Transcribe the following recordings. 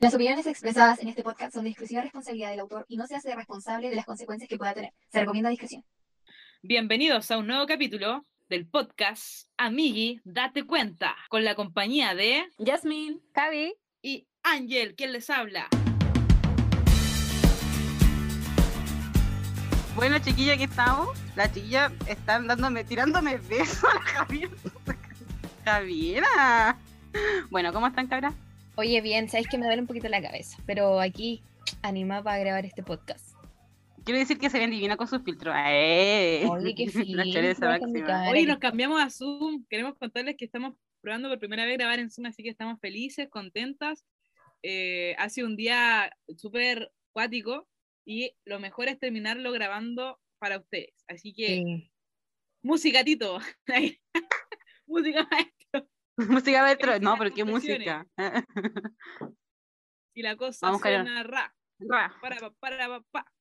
Las opiniones expresadas en este podcast son de exclusiva responsabilidad del autor y no se hace responsable de las consecuencias que pueda tener. Se recomienda discreción. Bienvenidos a un nuevo capítulo del podcast Amigui, date cuenta, con la compañía de Jasmine, Javi. y Ángel, quien les habla. Bueno, chiquilla, aquí estamos. La chiquilla están dándome, tirándome besos a la Javiera. Javiera. Bueno, ¿cómo están, cabras? Oye, bien, sabes que me duele un poquito la cabeza, pero aquí animada para grabar este podcast. Quiero decir que se ven divina con sus filtros. ¡Eh! Oye, qué filtro nos cambiamos a Zoom. Queremos contarles que estamos probando por primera vez grabar en Zoom, así que estamos felices, contentas. Eh, ha sido un día súper cuático y lo mejor es terminarlo grabando para ustedes. Así que, Sí. música, Tito. música, maestro. Música. Felicidades, No, pero qué música. Y la cosa Vamos, suena ra. Ra. Para, pa, para, pa, pa.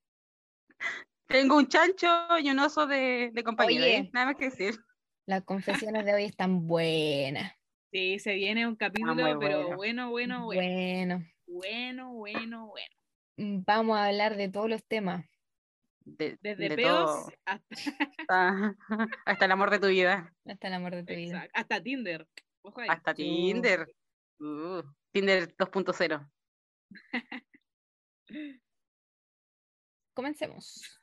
Tengo un chancho y un oso de, de compañero. Oye. ¿eh? Nada más que decir. Las confesiones de hoy están buenas. Sí, se viene un capítulo, pero bueno. bueno, bueno, bueno. Bueno, Bueno, bueno, bueno. mm, vamos a hablar de todos los temas. De, Desde de peos hasta, Hasta, hasta el amor de tu vida. Hasta el amor de tu vida. hasta Tinder. Ojo ahí. Hasta Tinder. Uh, Tinder 2.0. Comencemos.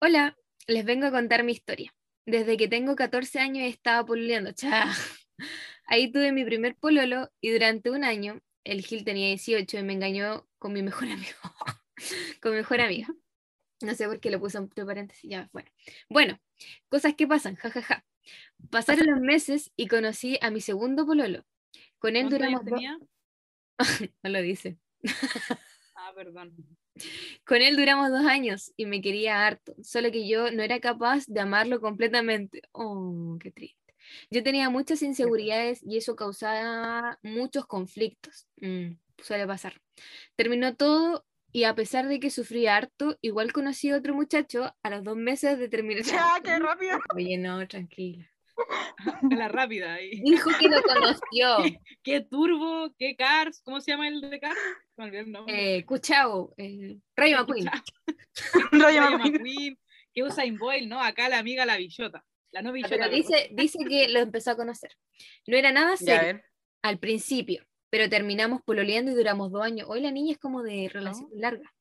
Hola, les vengo a contar mi historia. Desde que tengo 14 años he estado pololeando. Cha. Ahí tuve mi primer pololo y durante un año el Gil tenía 18 y me engañó con mi mejor amigo. con mi mejor amiga. No sé por qué lo puse entre paréntesis. Ya, bueno. Bueno, cosas que pasan, jajaja. Pasaron los meses y conocí a mi segundo pololo. Con él ¿Cuántos años duramos dos... No lo dice. Ah, perdón. Con él duramos dos años y me quería harto, solo que yo no era capaz de amarlo completamente. Oh, qué triste. Yo tenía muchas inseguridades y eso causaba muchos conflictos. Mm, suele pasar. Terminó todo y a pesar de que sufrí harto, igual conocí a otro muchacho a los dos meses de terminar. ¡Ya, qué rápido! Oye, no, tranquila. La rápida ahí. Dijo que lo conoció. ¿Qué turbo? ¿Qué cars? ¿Cómo se llama el de cars? Eh, Cuchao, eh, Rayo McQueen. Rayo McQueen. ¿Qué Usain Boyle? ¿no? Acá la amiga la billota. La no billota. Pero dice, dice que lo empezó a conocer. No era nada serio. al principio, pero terminamos pololeando y duramos dos años. Hoy la niña es como de relación larga.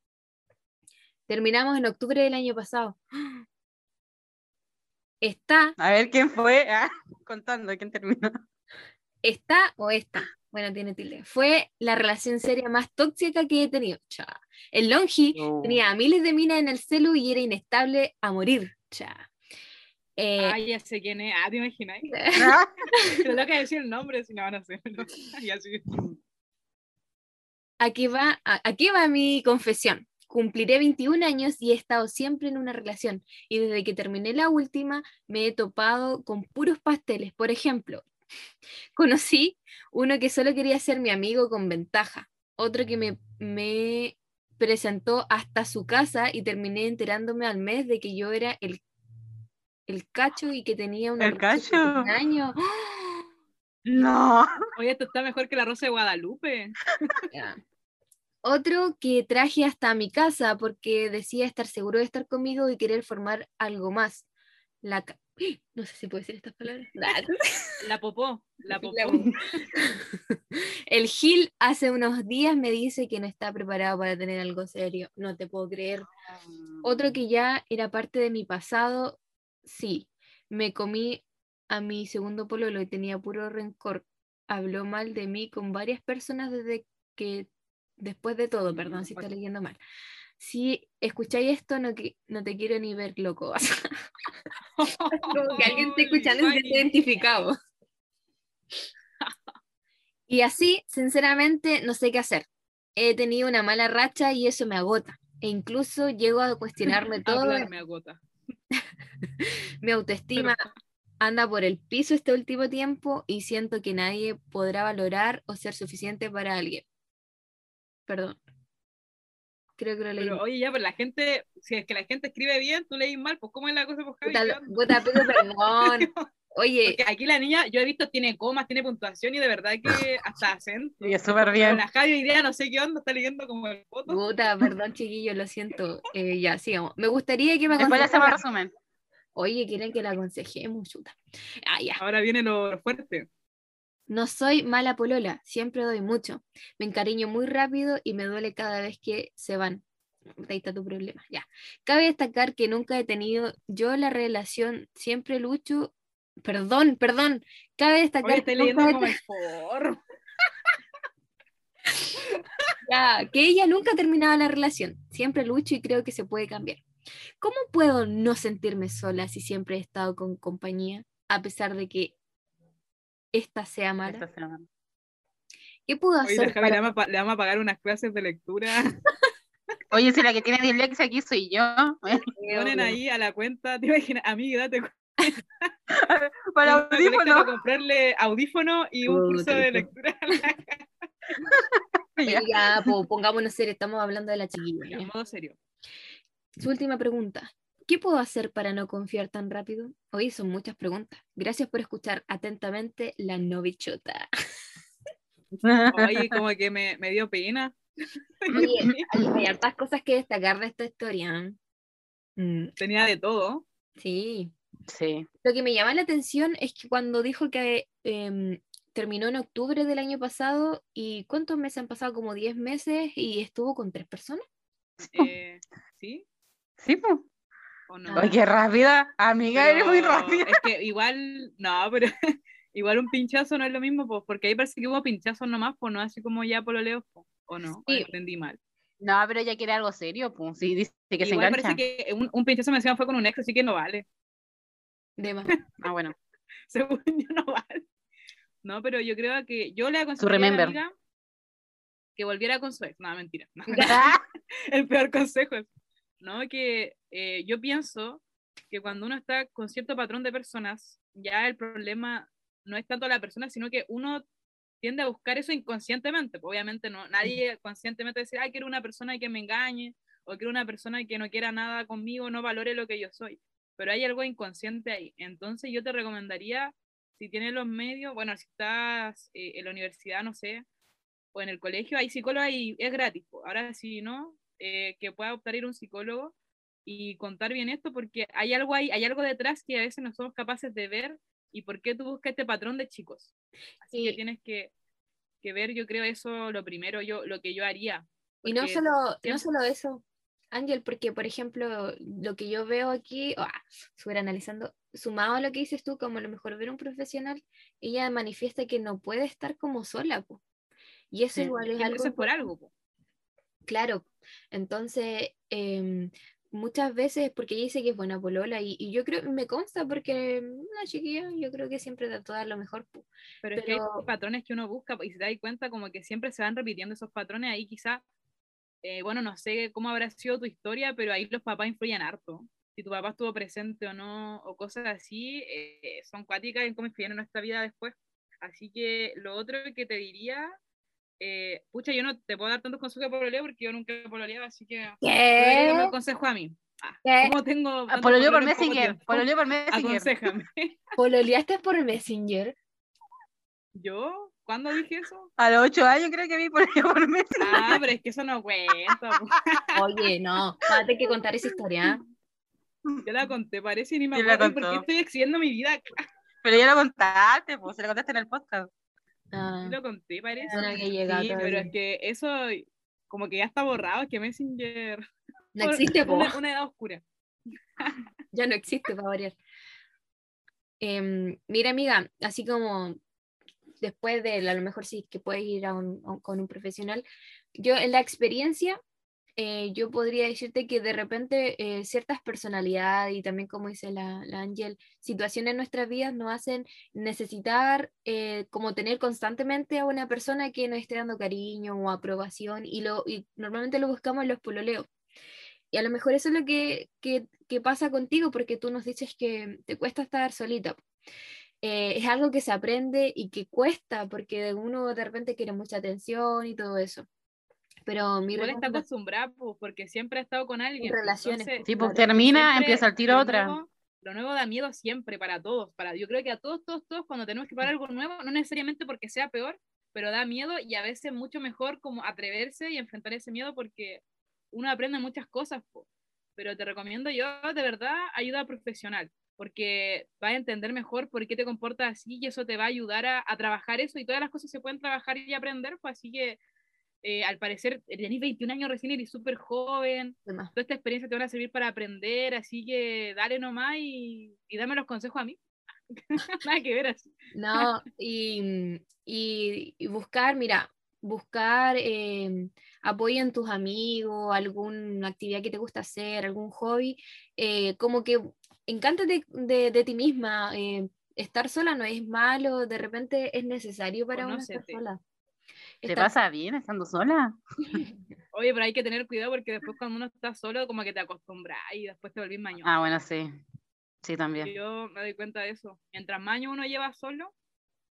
Terminamos en octubre del año pasado. Está, A ver quién fue. Ah, contando quién terminó. está o esta. Bueno, tiene tilde. Fue la relación seria más tóxica que he tenido. Cha. El Longi Oh. tenía a miles de minas en el celu y era inestable a morir. Cha. Eh, Ah, ya sé quién es. Ah, ¿te imaginas? Lo que decir el nombre si no van a hacer. Ya sí. aquí va, aquí va mi confesión. Cumpliré 21 años y he estado siempre en una relación. Y desde que terminé la última, me he topado con puros pasteles. Por ejemplo, conocí uno que solo quería ser mi amigo con ventaja. Otro que me, me presentó hasta su casa y terminé enterándome al mes de que yo era el, el cacho y que tenía una ¿El de año. No. Oye, esto está mejor que la Rosa de Guadalupe. Otro que traje hasta mi casa porque decía estar seguro de estar conmigo y querer formar algo más. La ca- no sé si puedo decir estas palabras. La popó. La popó. popó. El Gil hace unos días me dice que no está preparado para tener algo serio. No te puedo creer. Otro que ya era parte de mi pasado, sí. Me comí a mi segundo pololo y tenía puro rencor. Habló mal de mí con varias personas desde que, después de todo, perdón si estoy leyendo mal. Si escucháis esto, no, te quiero ni ver, loco. Como que alguien está escuchando y siente identificado. Y así, sinceramente, no sé qué hacer. He tenido una mala racha y eso me agota. E incluso llego a cuestionarme todo. Hablar me agota. Mi autoestima anda por el piso este último tiempo y siento que nadie podrá valorar o ser suficiente para alguien. Perdón. Creo que lo leí. Pero oye, ya, pero la gente, si es que la gente escribe bien, tú leís mal, pues ¿cómo es la cosa, pues Javi? Puta, puta, perdón. Oye, Porque aquí la niña, yo he visto, tiene comas, tiene puntuación y de verdad que hasta acento. Y es súper bien. la Javi hoy día no sé qué onda, está leyendo como el foto. puta, perdón, chiquillos, lo siento. Eh, ya, sigamos. Me gustaría que me Después hacemos resumen. Oye, quieren que la aconsejemos, chuta. Ah, ya. Ahora viene lo fuerte. No soy mala polola, siempre doy mucho. Me encariño muy rápido y me duele cada vez que se van. Ahí está tu problema, ya. Cabe destacar que nunca he tenido yo la relación, siempre lucho. Perdón, perdón. Cabe destacar Oye, que estoy nunca leyendo como el foro. Ya, que ella nunca ha terminado la relación. Siempre lucho y creo que se puede cambiar. ¿Cómo puedo no sentirme sola si siempre he estado con compañía, a pesar de que esta sea mala? Esta semana. ¿Qué puedo Oye, hacer le vamos, a, le vamos a pagar unas clases de lectura. Oye, si la que tiene dislexia aquí soy yo. Ponen ahí a la cuenta, te imaginas, amiga, date cuenta. Para Para audífono. comprarle audífono y un curso de lectura. Ya, po, pongámonos serios, estamos hablando de la chiquilla. En ya. modo serio. Su última pregunta. ¿Qué puedo hacer para no confiar tan rápido? Hoy son muchas preguntas. Gracias por escuchar atentamente la novichota. Oye, como que me, me dio pena. Oye, hay, hartas cosas que destacar de esta historia. Mm, Tenía de todo. sí. Sí. Lo que me llama la atención es que cuando dijo que em, terminó en octubre del año pasado, ¿y cuántos meses han pasado? Como 10 meses y estuvo con tres personas. Eh, ¿Sí? Sí, pues. ¿O no? Ay, qué rápida. Amiga, eres muy Pero rápida. Es que igual, no, pero igual un pinchazo no es lo mismo, pues, porque ahí parece que hubo pinchazos nomás, pues no así como ya pololeo, pues, o no, o Sí. entendí mal. No, pero ella quiere algo serio, pues. Sí, dice que se igual engancha. parece que un, un pinchazo me decían fue con un ex, así que no vale. De más. Ah, bueno. Según yo no vale. No, pero yo creo que yo le aconsejaría a amiga que volviera con su ex. No, mentira. no. El peor consejo es, ¿no? Que eh, yo pienso que cuando uno está con cierto patrón de personas, ya el problema no es tanto la persona, sino que uno tiende a buscar eso inconscientemente. Pues, obviamente no, nadie conscientemente dice, ay, quiero una persona que me engañe, o quiero una persona que no quiera nada conmigo, no valore lo que yo soy. Pero hay algo inconsciente ahí. Entonces yo te recomendaría, si tienes los medios, bueno, si estás eh, en la universidad, no sé, o en el colegio, hay psicólogos y es gratis. Ahora, si no, eh, que pueda optar ir a un psicólogo y contar bien esto, porque hay algo ahí, hay algo detrás que a veces no somos capaces de ver y por qué tú buscas este patrón de chicos. Así que Sí. tienes que, que ver, yo creo, eso lo primero, yo lo que yo haría. Y no solo, no solo eso, Ángel, porque por ejemplo, lo que yo veo aquí, ah, súper analizando, sumado a lo que dices tú, como a lo mejor ver un profesional, ella manifiesta que no puede estar como sola, po. Y eso Sí, igual es algo por algo. po. Claro, entonces em, muchas veces, porque ella dice que es buena polola, y, y yo creo, me consta porque una chiquilla, yo creo que siempre trató de dar lo mejor. po. Pero, es que hay Pero- patrones que uno busca y se da cuenta como que siempre se van repitiendo esos patrones, ahí quizá, eh, bueno, no sé cómo habrá sido tu historia, pero ahí los papás influyen harto. Si tu papá estuvo presente o no, o cosas así, eh, son cuáticas en cómo influyen en nuestra vida después. Así que lo otro que te diría, eh, pucha, yo no te puedo dar tantos consejos de pololeo porque yo nunca he pololeado, así que ¿Qué? consejo a mí. Ah, ¿Qué? ¿Cómo tengo Ah, Pololeo por Messenger. Pololeo por Messenger. Aconséjame. ¿Pololeaste por Messenger? ¿Yo? ¿Cuándo dije eso? A los ocho años creo que vi pololeo por Messenger. Ah, pero es que eso no cuenta. Oye, no, vas a tener que contar esa historia. Yo la conté, parece, ni me acuerdo. ¿Y ¿Por qué estoy exhibiendo mi vida? Pero ya lo contaste, pues se lo contaste en el podcast. Ah, Sí lo conté, parece. no había llegado Sí, pero es que eso como que ya está borrado, es que Messenger... No existe, po. una, una edad oscura. ya no existe para variar. Em, mira, amiga, así como después de a lo mejor sí que puedes ir a un- con un profesional, yo en la experiencia, eh, yo podría decirte que de repente eh, ciertas personalidades y también como dice la, la Ángel, situaciones en nuestras vidas nos hacen necesitar eh, como tener constantemente a una persona que nos esté dando cariño o aprobación y, lo, y normalmente lo buscamos en los pololeos. Y a lo mejor eso es lo que, que, que pasa contigo porque tú nos dices que te cuesta estar solita. Eh, es algo que se aprende y que cuesta porque uno de repente quiere mucha atención y todo eso. Pero mi Igual está acostumbrada, pues, porque siempre ha estado con alguien. pues, relaciones, entonces, pues, Sí, pues Claro. termina, siempre empieza al tiro otra. nuevo- lo nuevo da miedo siempre para todos. Para, yo creo que a todos, todos, todos, cuando tenemos que probar algo nuevo, no necesariamente porque sea peor, pero da miedo y a veces mucho mejor como atreverse y enfrentar ese miedo porque uno aprende muchas cosas. po. Pero te recomiendo yo, de verdad, ayuda profesional, porque vas a entender mejor por qué te comportas así y eso te va a ayudar a, a trabajar eso y todas las cosas se pueden trabajar y aprender, pues así que eh, al parecer tenéis 21 años recién, eres súper joven, Demás. toda esta experiencia te van a servir para aprender, así que dale nomás y, y dame los consejos a mí. Nada que ver así. No, y, y- y buscar, mira, buscar eh, apoyo en tus amigos, alguna actividad que te gusta hacer, algún hobby, eh, como que encántate de, de ti misma. eh, estar sola no es malo, de repente es necesario para uno estar sola. ¿Te Estar- pasa bien estando sola? Oye, pero hay que tener cuidado porque después cuando uno está solo, como que te acostumbras y después te volvís mañoso. Ah, bueno, sí. Sí, también. Yo me doy cuenta de eso. Mientras más años uno lleva solo,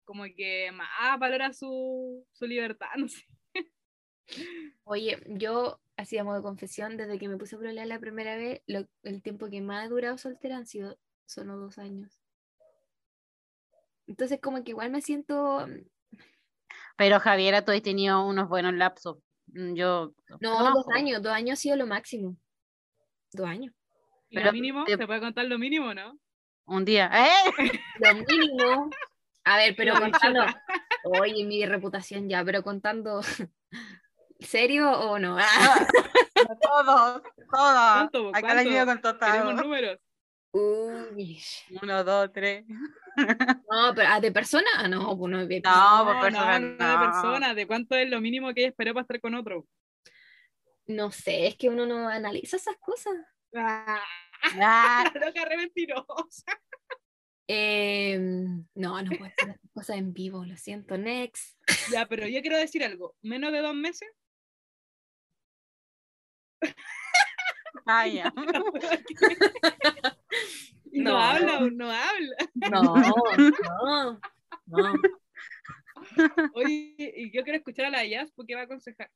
como que más valora su, su libertad, no sé. Oye, yo, así a modo de confesión, desde que me puse a pololear la primera vez, lo- el tiempo que más he durado soltera han sido solo dos años. Entonces, como que igual me siento. mm, Pero Javiera, tú has tenido unos buenos lapsos. Mm, Yo. No, dos conozco. años, dos años ha sido lo máximo. Dos años. ¿Y Pero lo mínimo? te- ¿Se puede contar lo mínimo, no? Un día. ¡Eh! Lo mínimo. A ver, pero contando. Oye, mi reputación ya, pero contando. ¿Serio o no? Ah, Todos, todos. ¿Cuánto? Acá la con total. Queremos números. Uy. Uno, dos, tres. No, pero ¿de persona? No, no, de No, No, por persona. no, no, no. de persona. ¿De cuánto es lo mínimo que ella esperó para estar con otro? No sé, es que uno no analiza esas cosas. Ah, Ah, loca re mentirosa. Em, no, no puedo hacer esas cosas en vivo, lo siento. Next. Ya, pero yo quiero decir algo. ¿Menos de dos meses? Ah, ya. No, No. habla, no habla. No, no, no. Oye, y yo quiero escuchar a la Jazz porque va a aconsejar.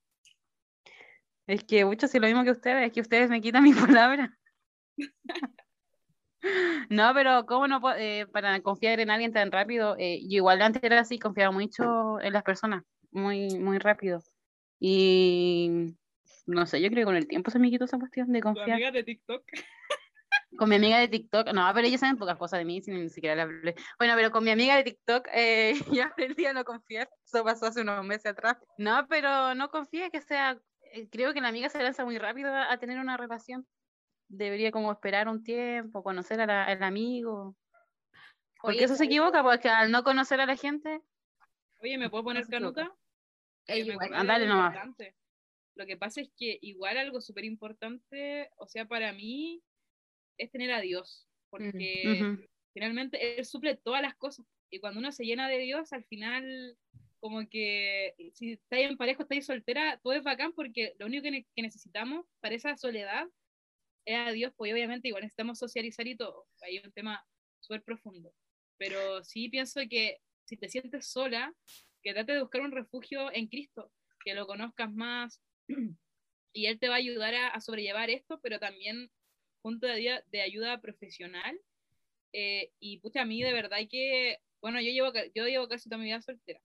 Es que mucho sí lo mismo que ustedes, es que ustedes me quitan mi palabra. No, pero ¿cómo no eh, para confiar en alguien tan rápido? Eh, yo igual antes era así, confiaba mucho en las personas, muy, muy rápido. Y no sé, yo creo que con el tiempo se me quitó esa cuestión de confiar. amiga de TikTok. Con mi amiga de TikTok, no, pero ellos saben pocas cosas de mí, si ni siquiera le hablé. Bueno, pero con mi amiga de TikTok eh, ya aprendí a no confiar. Eso pasó hace unos meses atrás. No, pero no confíe que sea. eh, Creo que la amiga se lanza muy rápido a, a tener una relación. Debería como esperar un tiempo, conocer a la- al amigo. Porque Oye, eso se equivoca, porque al no conocer a la gente, Oye, ¿me puedo poner canuta? Eh, Andale nomás. Lo que pasa es que igual algo súper importante, o sea, para mí, es tener a Dios. Porque ujú, finalmente Él suple todas las cosas. Y cuando uno se llena de Dios, al final, como que si estáis en pareja, estáis soltera, todo es bacán porque lo único que, ne- que necesitamos para esa soledad es a Dios, pues obviamente igual necesitamos socializar y todo. Hay un tema súper profundo. Pero sí pienso que si te sientes sola, que trate de buscar un refugio en Cristo, que lo conozcas más y Él te va a ayudar a, a sobrellevar esto, pero también punto de, de ayuda profesional. Eh, y pucha, a mí de verdad hay que, bueno, yo llevo, yo llevo casi toda mi vida soltera.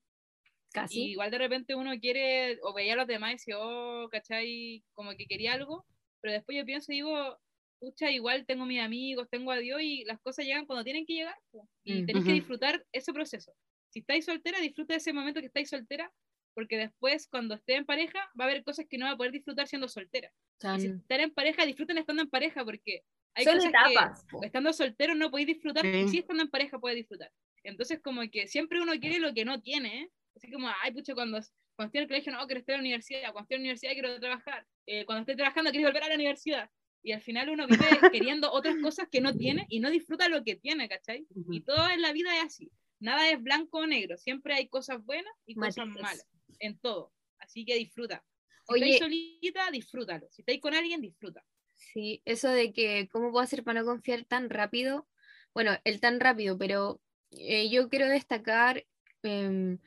Y Casi. igual de repente uno quiere, o veía a los demás y dice, oh, ¿cachai? Como que quería algo, pero después yo pienso y digo, pucha, igual tengo mis amigos, tengo a Dios y las cosas llegan cuando tienen que llegar. po. Y Mm. tenéis que Ujú. disfrutar ese proceso. Si estáis soltera, disfruta de ese momento que estáis soltera, porque después, cuando esté en pareja, va a haber cosas que no va a poder disfrutar siendo soltera. Y si estar en pareja, disfruten estando en pareja, porque hay son cosas etapas. que estando soltero no podéis disfrutar, y Sí. si estando en pareja puedes disfrutar. Entonces, como que siempre uno quiere lo que no tiene, ¿eh? Así como, ay, pucha, cuando, cuando estoy en el colegio, no, quiero estar en la universidad, cuando estoy en la universidad quiero trabajar, eh, cuando estoy trabajando quiero volver a la universidad. Y al final uno vive queriendo otras cosas que no tiene y no disfruta lo que tiene, ¿cachai? Y todo en la vida es así. Nada es blanco o negro, siempre hay cosas buenas y cosas Matices. malas, en todo. Así que disfruta. Si Oye. estáis solita, disfrútalo. Si estáis con alguien, disfruta. Sí, eso de que cómo puedo hacer para no confiar tan rápido. Bueno, el tan rápido, pero eh, yo quiero destacar, em,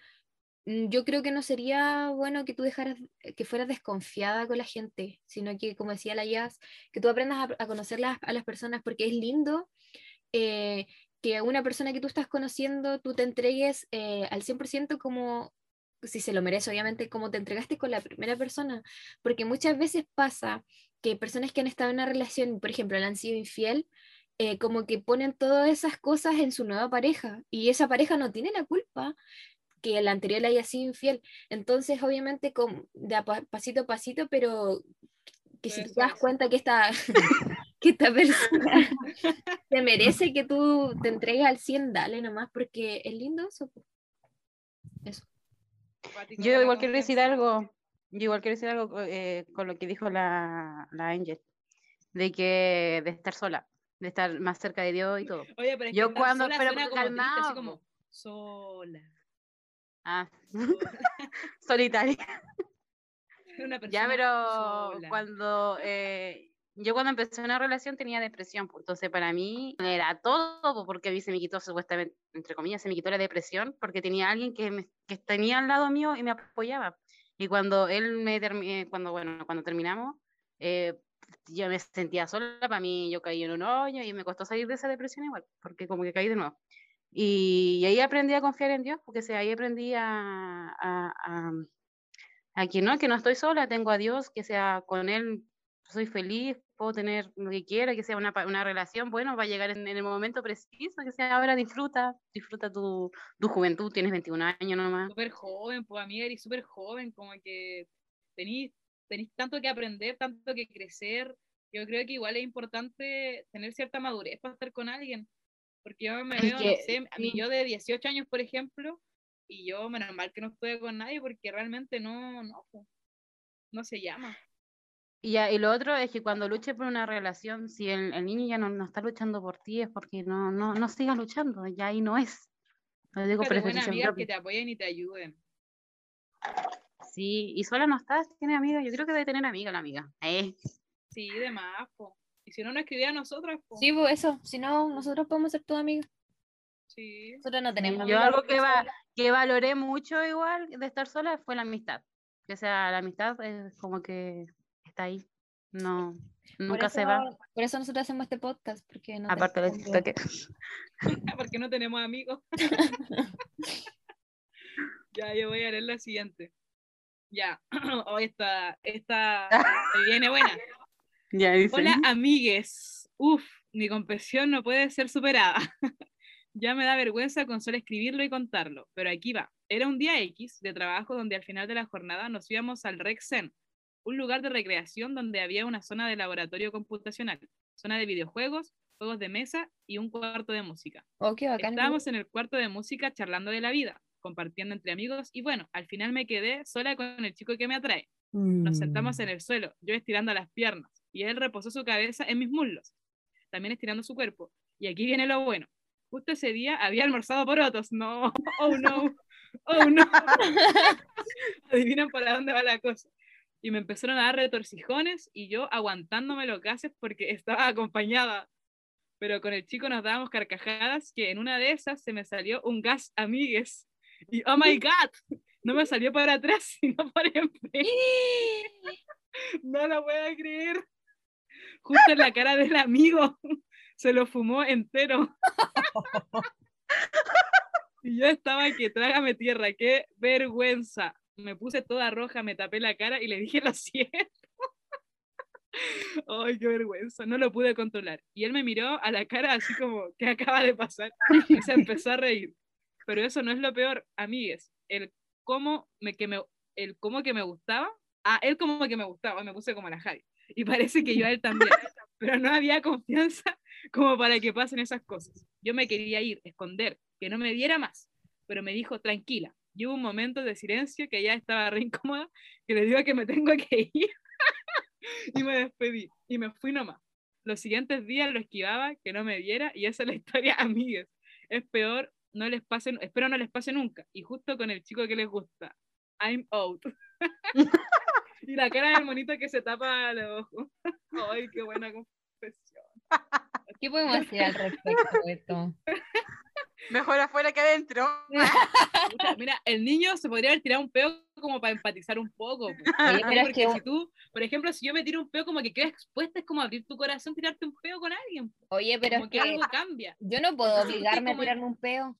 yo creo que no sería bueno que tú dejaras, que fueras desconfiada con la gente, sino que, como decía la Jazz, que tú aprendas a, a conocer las- a las personas, porque es lindo eh, que una persona que tú estás conociendo, tú te entregues eh, al 100% como, si se lo merece, obviamente, como te entregaste con la primera persona, porque muchas veces pasa que personas que han estado en una relación, por ejemplo, le han sido infiel, eh, como que ponen todas esas cosas en su nueva pareja y esa pareja no tiene la culpa que el anterior le haya sido infiel. Entonces, obviamente, con, de a pa- pasito a pasito, pero que si te das cuenta que esta, que esta persona te merece que tú te entregues al 100, dale nomás, porque es lindo. Eso. Yo igual quiero decir algo, yo igual quiero decir algo eh, con lo que dijo la, la Angel, de que de estar sola, de estar más cerca de Dios y todo. Oye, pero es que Yo estar cuando- sola pero suena como triste, así calmado, como sola. Ah, solitaria. Una Ya, pero sola. cuando eh, yo cuando empecé una relación tenía depresión, pues, entonces para mí era todo, porque se me quitó supuestamente, entre comillas, se me quitó la depresión porque tenía alguien que, me- que tenía al lado mío y me apoyaba. Y cuando él me termi- cuando bueno, cuando terminamos, eh, yo me sentía sola, para mí yo caí en un hoyo y me costó salir de esa depresión igual, porque como que caí de nuevo. Y, y ahí aprendí a confiar en Dios, porque o sea, ahí aprendí a, a, a, a que no, que no estoy sola, tengo a Dios, que sea con Él, soy feliz, puedo tener lo que quiera, que sea una, una relación, bueno, va a llegar en, en el momento preciso, que sea ahora disfruta, disfruta tu, tu juventud, tienes 21 años nomás. súper joven, pues amiga, eres súper joven, como que tenís, tenís tanto que aprender, tanto que crecer. Yo creo que igual es importante tener cierta madurez para estar con alguien. Porque yo me veo, no sé, a mí yo de 18 años, por ejemplo, y yo, menos mal que no estuve con nadie porque realmente no, no, no se llama. Y, ya, y lo otro es que cuando luches por una relación, si el, el niño ya no, no está luchando por ti, es porque no, no, no siga luchando, ya ahí no es. Lo digo Búscate buenas amigas propia. que te apoyen y te ayuden. Sí, y sola no estás, tiene amigas, yo creo que debe tener amiga la amiga. Eh. Sí, de más, po. Y si no, nos escribía a nosotras, po. Sí, pues eso, si no, nosotros podemos ser tus amigos. Sí. Nosotros no tenemos yo amigas algo que, va, que valoré mucho igual de estar sola fue la amistad. O sea, la amistad es como que está ahí, no, nunca se va. Por eso nosotros hacemos este podcast, porque no Aparte de tenemos amigos. TikTok. porque no tenemos amigos. ya, yo voy a leer la siguiente. Ya, hoy esta, esta viene buena. Ya dice. Hola, amigues. Uf, mi confesión no puede ser superada. ya me da vergüenza con solo escribirlo y contarlo, pero aquí va. Era un día X de trabajo donde al final de la jornada nos íbamos al Rexen, un lugar de recreación donde había una zona de laboratorio computacional, zona de videojuegos, juegos de mesa y un cuarto de música. Oh, qué bacán. Estábamos en el cuarto de música charlando de la vida, compartiendo entre amigos y bueno, al final me quedé sola con el chico que me atrae. Nos sentamos en el suelo, yo estirando las piernas y él reposó su cabeza en mis muslos, también estirando su cuerpo. Y aquí viene lo bueno. Justo ese día había almorzado por otros. No, oh no, oh no. Adivinan para dónde va la cosa. Y me empezaron a dar retorcijones y yo aguantándome los gases porque estaba acompañada. Pero con el chico nos dábamos carcajadas que en una de esas se me salió un gas amigues. Y oh my god, no me salió para atrás, sino para enfrente. No lo puedo creer. Justo en la cara del amigo. Se lo fumó entero. Y yo estaba que trágame tierra, qué vergüenza. Me puse toda roja, me tapé la cara y le dije lo siento. Ay, qué vergüenza, no lo pude controlar. Y él me miró a la cara así como, ¿qué acaba de pasar? Y se empezó a reír. Pero eso no es lo peor, amigues. El cómo me, que me, el cómo que me gustaba, a él como que me gustaba, me puse como la Javi. Y parece que yo a él también. Pero no había confianza como para que pasen esas cosas. Yo me quería ir, esconder, que no me diera más. Pero me dijo, tranquila. Y hubo un momento de silencio que ya estaba re incómoda, que le digo que me tengo que ir. y me despedí. Y me fui nomás. Los siguientes días lo esquivaba, que no me viera, y esa es la historia, amigues. Es peor, no les pase, espero no les pase nunca. Y justo con el chico que les gusta. I'm out. y la cara del monito que se tapa los ojos. Ay, qué buena confesión. ¿Qué podemos hacer al respecto de esto? Mejor afuera que adentro. Mira, el niño se podría haber tirado un peo como para empatizar un poco. po. Oye, pero es Porque que si tú, por ejemplo, si yo me tiro un peo, como que quedas expuesta, es como abrir tu corazón, tirarte un peo con alguien. Oye, pero Como es que que algo cambia. yo no puedo obligarme a en- tirarme un peo.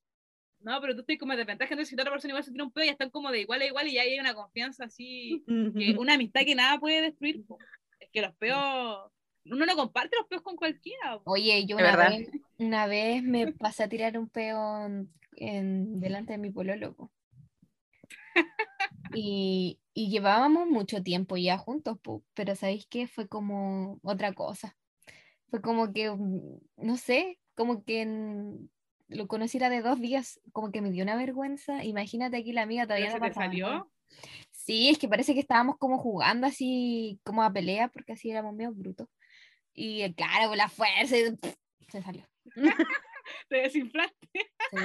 No, pero tú estás como en desventaja, entonces si la otra persona igual se tira un peo, ya están como de igual a igual y ya hay una confianza así, que una amistad que nada puede destruir. Es que los peos, uno no comparte los peos con cualquiera. Oye, yo una vez, una vez me pasé a tirar un peo en, en- delante de mi pololo. po. Y, y llevábamos mucho tiempo ya juntos, po, pero ¿sabéis qué? Fue como otra cosa. Fue como que, no sé, como que en- lo conociera de dos días, como que me dio una vergüenza. Imagínate aquí la amiga todavía se no salió. Sí, es que parece que estábamos como jugando así, como a pelea, porque así éramos medio brutos. Y claro, con la fuerza, y, se salió. Te desinflaste. Sí.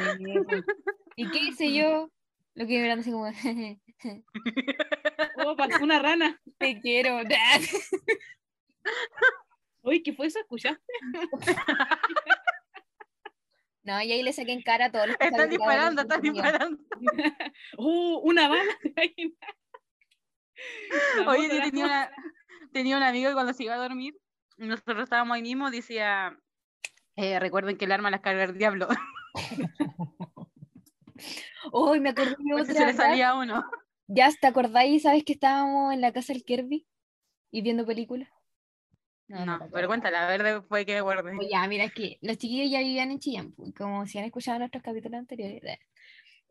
¿Y qué hice yo? Lo que me miran así como, Oh, pasó una rana. te quiero. Uy, ¿qué fue eso? ¿Escuchaste? No, y ahí le saqué en cara a todos los Están disparando, están disparando. ¡Uh! Una bala. La Oye, yo tenía, una, tenía un amigo que cuando se iba a dormir, nosotros estábamos ahí mismo, decía, eh, recuerden que el arma las carga el diablo, Uy, me acordé de si otra. se le ¿ya? salía uno. Ya, ¿te acordáis? ¿Sabes que estábamos en la casa del Kirby y viendo películas? No, te pero acuerdas. cuéntala, a ver después que me. Pues ya, mira, es que los chiquillos ya vivían en Chillán, pues, como si han escuchado nuestros capítulos anteriores.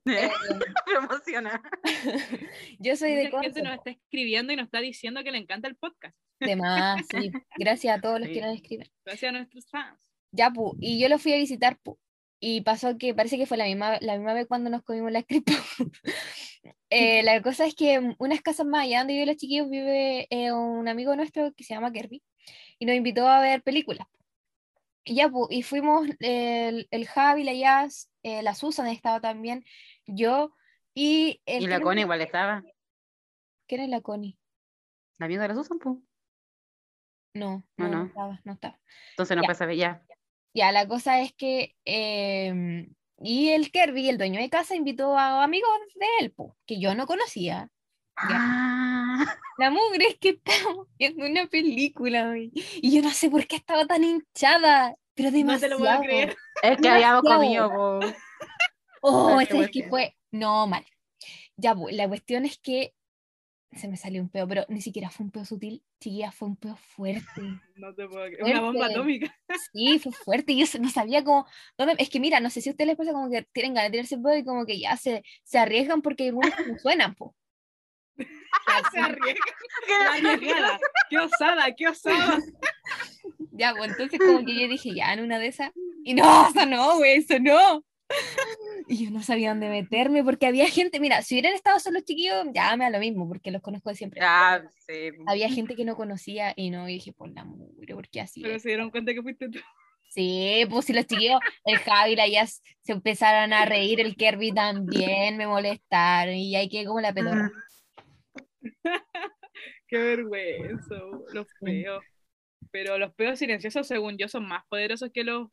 Eh, eh, Promociona. yo soy de Mucha gente nos está escribiendo y nos está diciendo que le encanta el podcast. de más, sí. Gracias a todos los Sí. que nos escriben. Gracias a nuestros fans. Ya, pu, y yo lo fui a visitar, pu, y pasó que parece que fue la misma, la misma vez cuando nos comimos la cripa. Eh, la cosa es que unas casas más allá donde viven los chiquillos vive eh, un amigo nuestro que se llama Kirby, y nos invitó a ver películas. Y ya, pu, y fuimos el, el Javi, la Jazz, eh, la Susan estaba también, yo, y... El Y la Connie igual estaba. ¿Quién es la Connie? La amiga de la Susan, pues. No, No, no, estaba, no estaba. Entonces no Ya. puede saber ya. Ya, la cosa es que. em, y el Kirby, el dueño de casa, invitó a amigos de él, po, que yo no conocía. Ah, La mugre es que estábamos viendo una película, güey, y yo no sé por qué estaba tan hinchada, pero No te demasiado. lo puedo creer. es que habíamos Demasiado. comido, po. Oh, ¿sabes qué bueno. fue? No, mal. Ya, pues, la cuestión es que se me salió un peo, pero ni siquiera fue un peo sutil, chiquilla, fue un peo fuerte. No te puedo creer. Una bomba atómica. Sí, fue fuerte. y Yo no sabía cómo. Dónde, es que mira, no sé si a ustedes les pasa como que tienen ganas de tirarse el pedo y como que ya se, se arriesgan porque algunos no suenan, po. Se arriesga. La. Qué osada, qué osada. Ya, pues entonces como que yo dije, ya en una de esas. Y no, eso no, güey, eso no. Y yo no sabía dónde meterme porque había gente, mira, si hubieran estado solos chiquillos, ya me da lo mismo porque los conozco de siempre. Ah, sí. Había gente que no conocía y no, y dije, por la mugre, ¿por qué así? Pero es?". se dieron cuenta que fuiste tú. Sí, pues si los chiquillos, el Javi y la Jazz se empezaron a reír, el Kirby también me molestaron y ahí quedé como la pedorra. Qué vergüenza. Los peos. Pero los peos silenciosos, según yo, son más poderosos que los,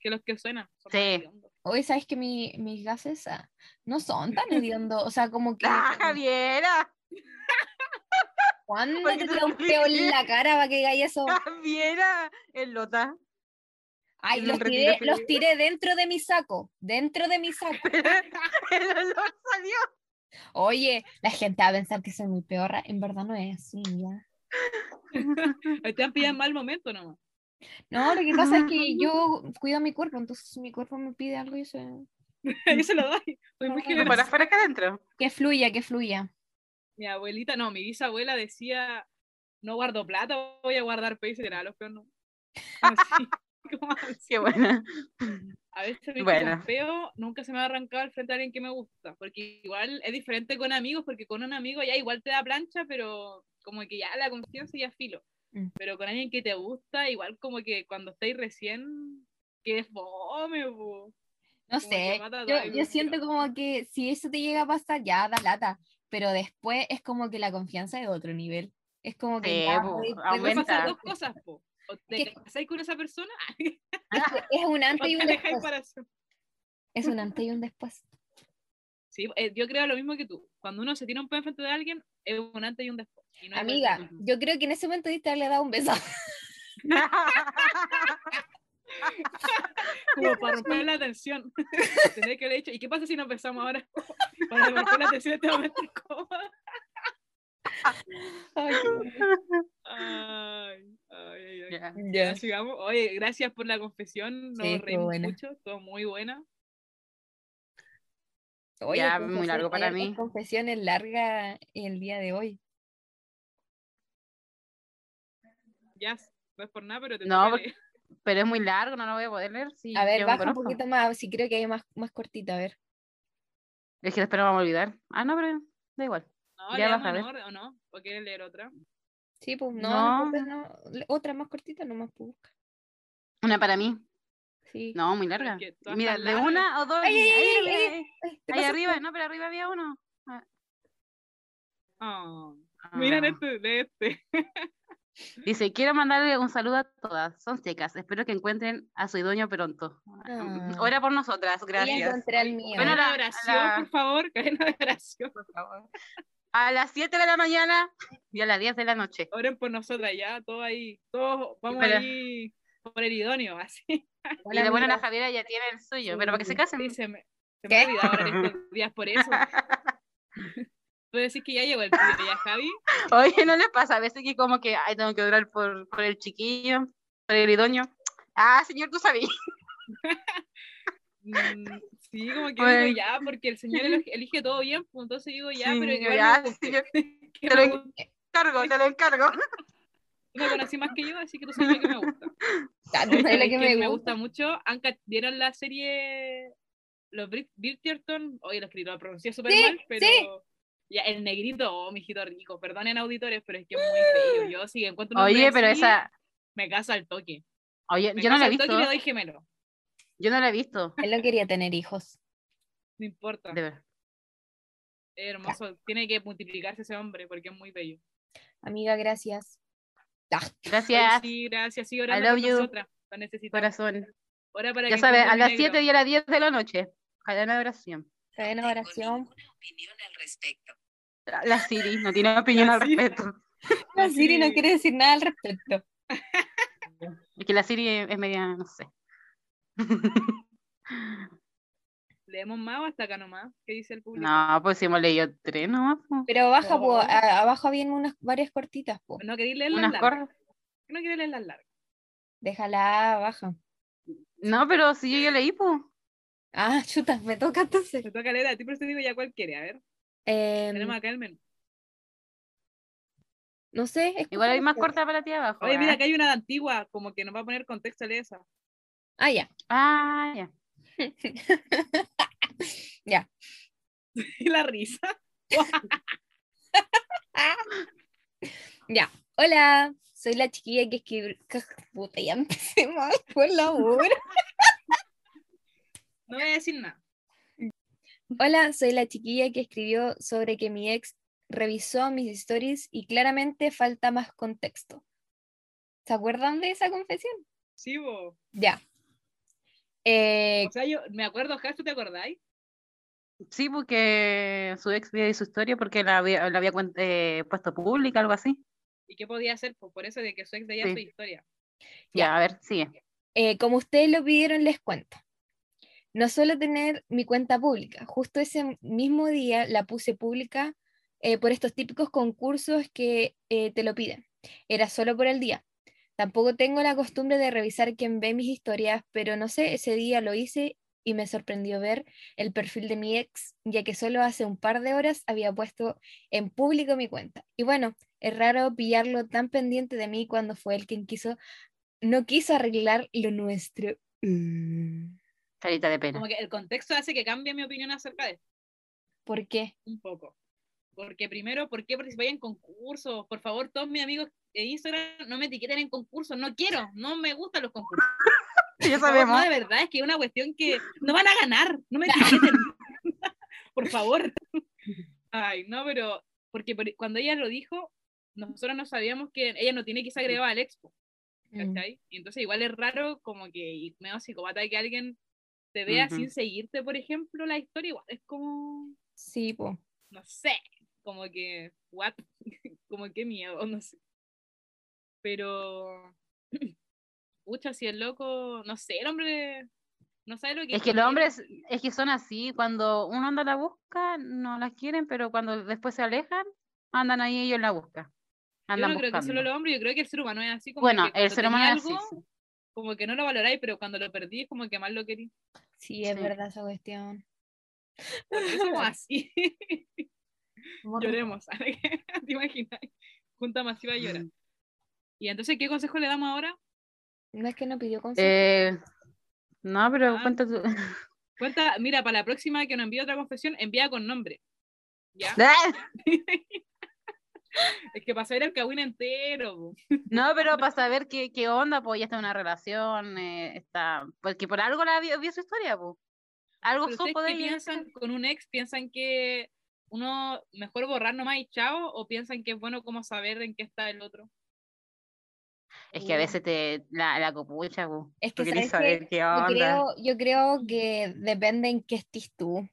que, los que suenan. Son más Sí. Hoy sabes que mi- mis gases ah, no son tan hediondos, o sea, como que ¡Ah, Javiera! ¿cuándo ¿por te tira un peo en la cara para que digáis eso? Javiera! El Lota. Ay, los tiré, los tiré dentro de mi saco, dentro de mi saco. El olor salió. Oye, la gente va a pensar que soy muy peorra, en verdad no es así, ya. Pillado en mal momento nomás. No, lo que pasa es que yo cuido mi cuerpo, entonces si mi cuerpo me pide algo, yo sé, Yo se lo doy. Soy muy para afuera que adentro. que fluya, que fluya. Mi abuelita, no, mi bisabuela decía, no guardo plata, voy a guardar peso y será los peos no. Así, como así. Qué buena. A veces me bueno. feo, nunca se me ha arrancado al frente a alguien que me gusta, porque igual es diferente con amigos, porque con un amigo ya igual te da plancha, pero como que ya la confianza ya filo. Mm. Pero con alguien que te gusta, igual como que cuando estáis recién, que fome, po. No Como sé, yo, yo siento como que si eso te llega a pasar, ya da lata, pero después es como que la confianza es de otro nivel. Es como que Sí, ya po, aumenta. pasar dos cosas, po. O te casáis con esa persona, Es, un antes y un después. Es un antes y un después. Sí, eh, yo creo lo mismo que tú. Cuando uno se tira un pedo enfrente de alguien, es un antes y un después. Y no hay Amiga, yo creo que en ese momento diste haberle dado un beso. como para romper la tensión. Tendría que haber dicho, ¿y qué pasa si nos besamos ahora? para romper la tensión en este momento. Ay. Ay, ay, ay, ay. Ya. Ya. Ya sigamos. Oye, gracias por la confesión. Nos Sí, reímos mucho. Estuvo muy buena. Oye, Ya, confesión- muy largo para mí. confesiones largas el día de hoy. Ya, no es por nada, pero te No, porque-. Pero es muy largo, no lo voy a poder leer. Sí, A ver, baja un poquito más, si creo que hay más, más cortita, a ver. Es que después no vamos a olvidar. Ah, no, pero da igual. No, Ya vas a ver. ¿o no? ¿O quieres leer otra? Sí, pues no, No. no, otra más cortita nomás pues, busca. Una para mí. Sí. No, muy larga. Mira, de largas. una o dos. Ay, líneas. ay, Ahí, ay, arriba, no, pero arriba había uno. Ah, Miren Ah. este, de este. Dice, quiero mandarle un saludo a todas. Son secas. Espero que encuentren a su idóneo pronto. Ah. Ora por nosotras, gracias. encontré el mío. Bueno, Cadena la- de oración, la- por favor. Cadena de oración. Por favor. A las 7 de la mañana y a las 10 de la noche. Oren por nosotras ya, todos ahí. Todos vamos ahí por el idóneo, así. y Hola, de bueno, la. Javiera ya tiene el suyo, pero para que se casen. Sí, se me, se me ¿Qué? ha olvidado ahora en estos días por eso. ¿Puedo decir que ya llegó el tuyo ya, Javi? Oye, ¿no les pasa a veces que como que, ay, tengo que orar por, por el chiquillo, por el idóneo? Ah, señor, tú sabías. Mm, sí, como que Bueno. digo ya, porque el señor elige, todo bien, pues entonces digo ya, Sí, pero igual ya, te lo encargo, te lo encargo. Tú me conocí más que yo, así que tú sabes lo que me gusta. Ah, tú sabes lo ¿sabes que quién me gusta. mucho. Anca, ¿Vieron la serie Los Brit- Bridgerton? Oye, lo escribí, lo pronuncié súper Sí, mal, pero... sí. Ya, el negrito, oh, mijito rico. Perdonen auditores, pero es que es muy bello. Yo sí encuentro un Oye, pero así, esa, Me caso al toque. oye, Me yo no la he al toque visto, y le doy gemelo. yo no la he visto, Él no quería tener hijos. No importa. de ver. Es hermoso. Tiene que multiplicarse ese hombre porque es muy bello. Amiga, gracias. Ah, Oye, Gracias, sí, gracias. Sigue orando love you. corazón. Ora para Ya sabes, a las negro. 7 y a las 10 de la noche. Cadena de oración. cadena de oración. La Siri no tiene opinión La al respecto. La Siri no quiere decir nada al respecto. Es que la Siri es media, no sé. ¿Leemos más o hasta acá nomás? ¿Qué dice el público? No, pues si hemos leído tres nomás. Pero baja, po, Oh. a- abajo habían unas varias cortitas, po. No queréis leer las Unas largas. No queréis leer las largas. Déjala baja. No, pero si yo ya leí, pues. Ah, chuta, me toca entonces. Te toca leer a ti, pero te digo ya cuál quiere. A ver, Em, tenemos acá el menú. no sé. Igual hay más tú. corta para ti abajo. Oye, mira, ¿ah? que hay una de antigua, como que nos va a poner contexto de esa. Ah, ya. Ah, ya. ya. La risa. Ya. Hola, soy la chiquilla que escribió. Puta, ya empecé mal, por la hora. No voy a decir nada. Hola, soy la chiquilla que escribió sobre que mi ex revisó mis stories y claramente falta más contexto. ¿Se acuerdan de esa confesión? Sí, vos. Ya. Eh, O sea, yo me acuerdo, Jas, ¿tú te acordáis? Sí, porque su ex había su historia porque la había, la había eh, puesto pública, algo así. ¿Y qué podía hacer? Pues por eso de que su ex veía Sí. su historia. Ya, a ver, sigue. Eh, como ustedes lo pidieron, les cuento. No suelo tener mi cuenta pública. Justo ese mismo día la puse pública eh, por estos típicos concursos que eh, te lo piden. Era solo por el día. Tampoco tengo la costumbre de revisar quién ve mis historias, pero no sé, ese día lo hice y me sorprendió ver el perfil de mi ex, ya que solo hace un par de horas había puesto en público mi cuenta. Y bueno, es raro pillarlo tan pendiente de mí cuando fue él quien quiso no quiso arreglar lo nuestro. Mm, Carita de pena. Como que el contexto hace que cambie mi opinión acerca de esto. ¿Por qué? un poco. Porque primero, ¿por qué participáis en concursos? Por favor, todos mis amigos de Instagram no me etiqueten en concursos. No quiero, no me gustan los concursos. Sabemos. No, de verdad, es que es una cuestión que no van a ganar. No me etiqueten. por favor. Ay, no, pero porque por- cuando ella lo dijo, nosotros no sabíamos que ella no tiene que ser agregada al expo. Mm, ¿cachai? Y entonces igual es raro como que y medio psicópata que alguien te vea sin seguirte, por ejemplo, la historia, igual es como... Sí, po. no sé, como que, what, como que miedo, no sé. Pero, pucha, si el loco, no sé, el hombre no sabe lo que Es que los hombres, es que son así, cuando uno anda a la busca, no las quieren, pero cuando después se alejan, andan ahí ellos en la busca. Yo no creo que solo los hombres, yo creo que el ser humano es así como Bueno, que el cuando ser tenía humano es así. algo, sí. como que no lo valoráis, pero cuando lo perdí, como que más lo querí. Sí, es Sí. verdad esa cuestión. ¿Por qué somos así? Lloremos, ¿te imaginas? Junta masiva llora. Mm. Y entonces, ¿qué consejo le damos ahora? No es que no pidió consejo. Eh, no, pero Ah. cuenta tú. Cuenta, mira, para la próxima que nos envíe otra confesión, envía con nombre. ¿Ya? es que para saber el cagüín entero. po. No, pero para saber qué, qué onda, pues ya está en una relación, eh, está, porque por algo la vio, su historia, pues. Algo supo de piensan con un ex? ¿Piensan que uno mejor borrar nomás y chao? ¿O piensan que es bueno como saber en qué está el otro? Es que a veces te la, la copucha, pues. Es que saber qué Yo onda. creo, yo creo que depende en qué estés tú.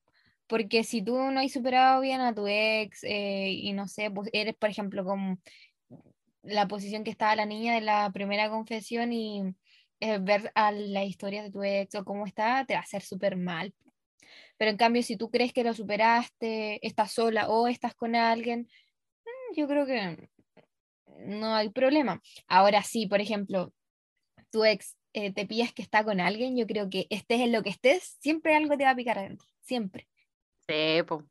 Porque si tú no has superado bien a tu ex eh, y no sé, pues eres, por ejemplo, como la posición que estaba la niña de la primera confesión y eh, ver a la historia de tu ex o cómo está, te va a hacer súper mal. Pero en cambio, si tú crees que lo superaste, estás sola o estás con alguien, mm, yo creo que no hay problema. Ahora sí, por ejemplo, tu ex eh, te pillas que está con alguien, yo creo que estés en lo que estés, siempre algo te va a picar adentro. Siempre, Sí, pues.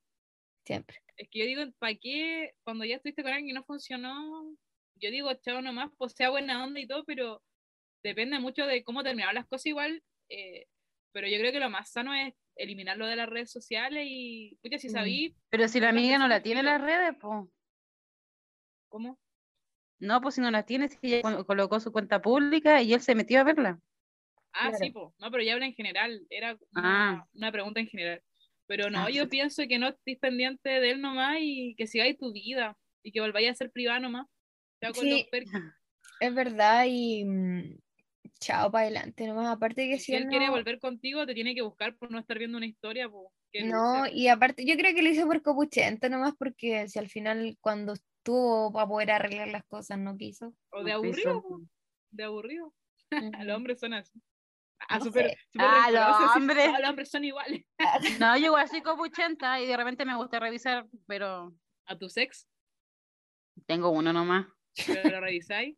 siempre. Es que yo digo, ¿para qué cuando ya estuviste con alguien y no funcionó? Yo digo, chao nomás, pues sea buena onda y todo, pero depende mucho de cómo terminaron las cosas igual. eh, pero yo creo que lo más sano es eliminarlo de las redes sociales y, pucha, si Mm. sabí, Pero si la Una amiga no la tiene en las redes, pues. ¿cómo? No, pues si no la tiene, si ella col- colocó su cuenta pública y él se metió a verla. Ah, sí, po. No, pero ya habla en general. Era Ah. una, una pregunta en general. Pero no, Ah, yo sí. pienso que no estés pendiente de él nomás y que sigáis tu vida y que volváis a ser privada nomás. Con Sí. Es verdad y mm, chao para adelante nomás. Aparte que si, si él quiere volver contigo, te tiene que buscar por no estar viendo una historia, No, y aparte, yo creo que lo hice por copuchento nomás porque si al final cuando estuvo para poder arreglar las cosas no quiso. O de aburrido, po. De aburrido. Los hombres son así. Ah, No sé. súper Ah, los hombres. "No, los hombres son iguales. No, yo igual soy copuchenta y de repente me gusta revisar, pero A tu sex, tengo uno nomás. pero lo revisáis.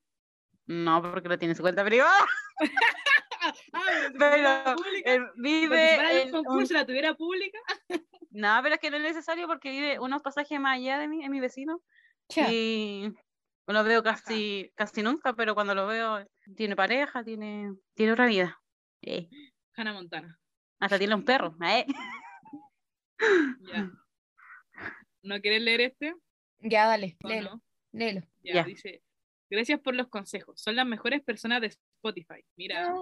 No, porque lo tiene en su cuenta privada. Ah, pero si vive. un un- concurso la tuviera pública. No, pero es que no es necesario porque vive unos pasajes más allá de mí, es mi vecino. Y lo veo casi, casi nunca, pero cuando lo veo, tiene pareja, tiene, tiene otra vida. Eh, Hannah Montana. hasta tiene un perro. eh. Ya. ¿No quieres leer este? Ya, dale, ¿O léelo, no? léelo. Ya, Ya. dice. Gracias por los consejos. Son las mejores personas de Spotify. Mira,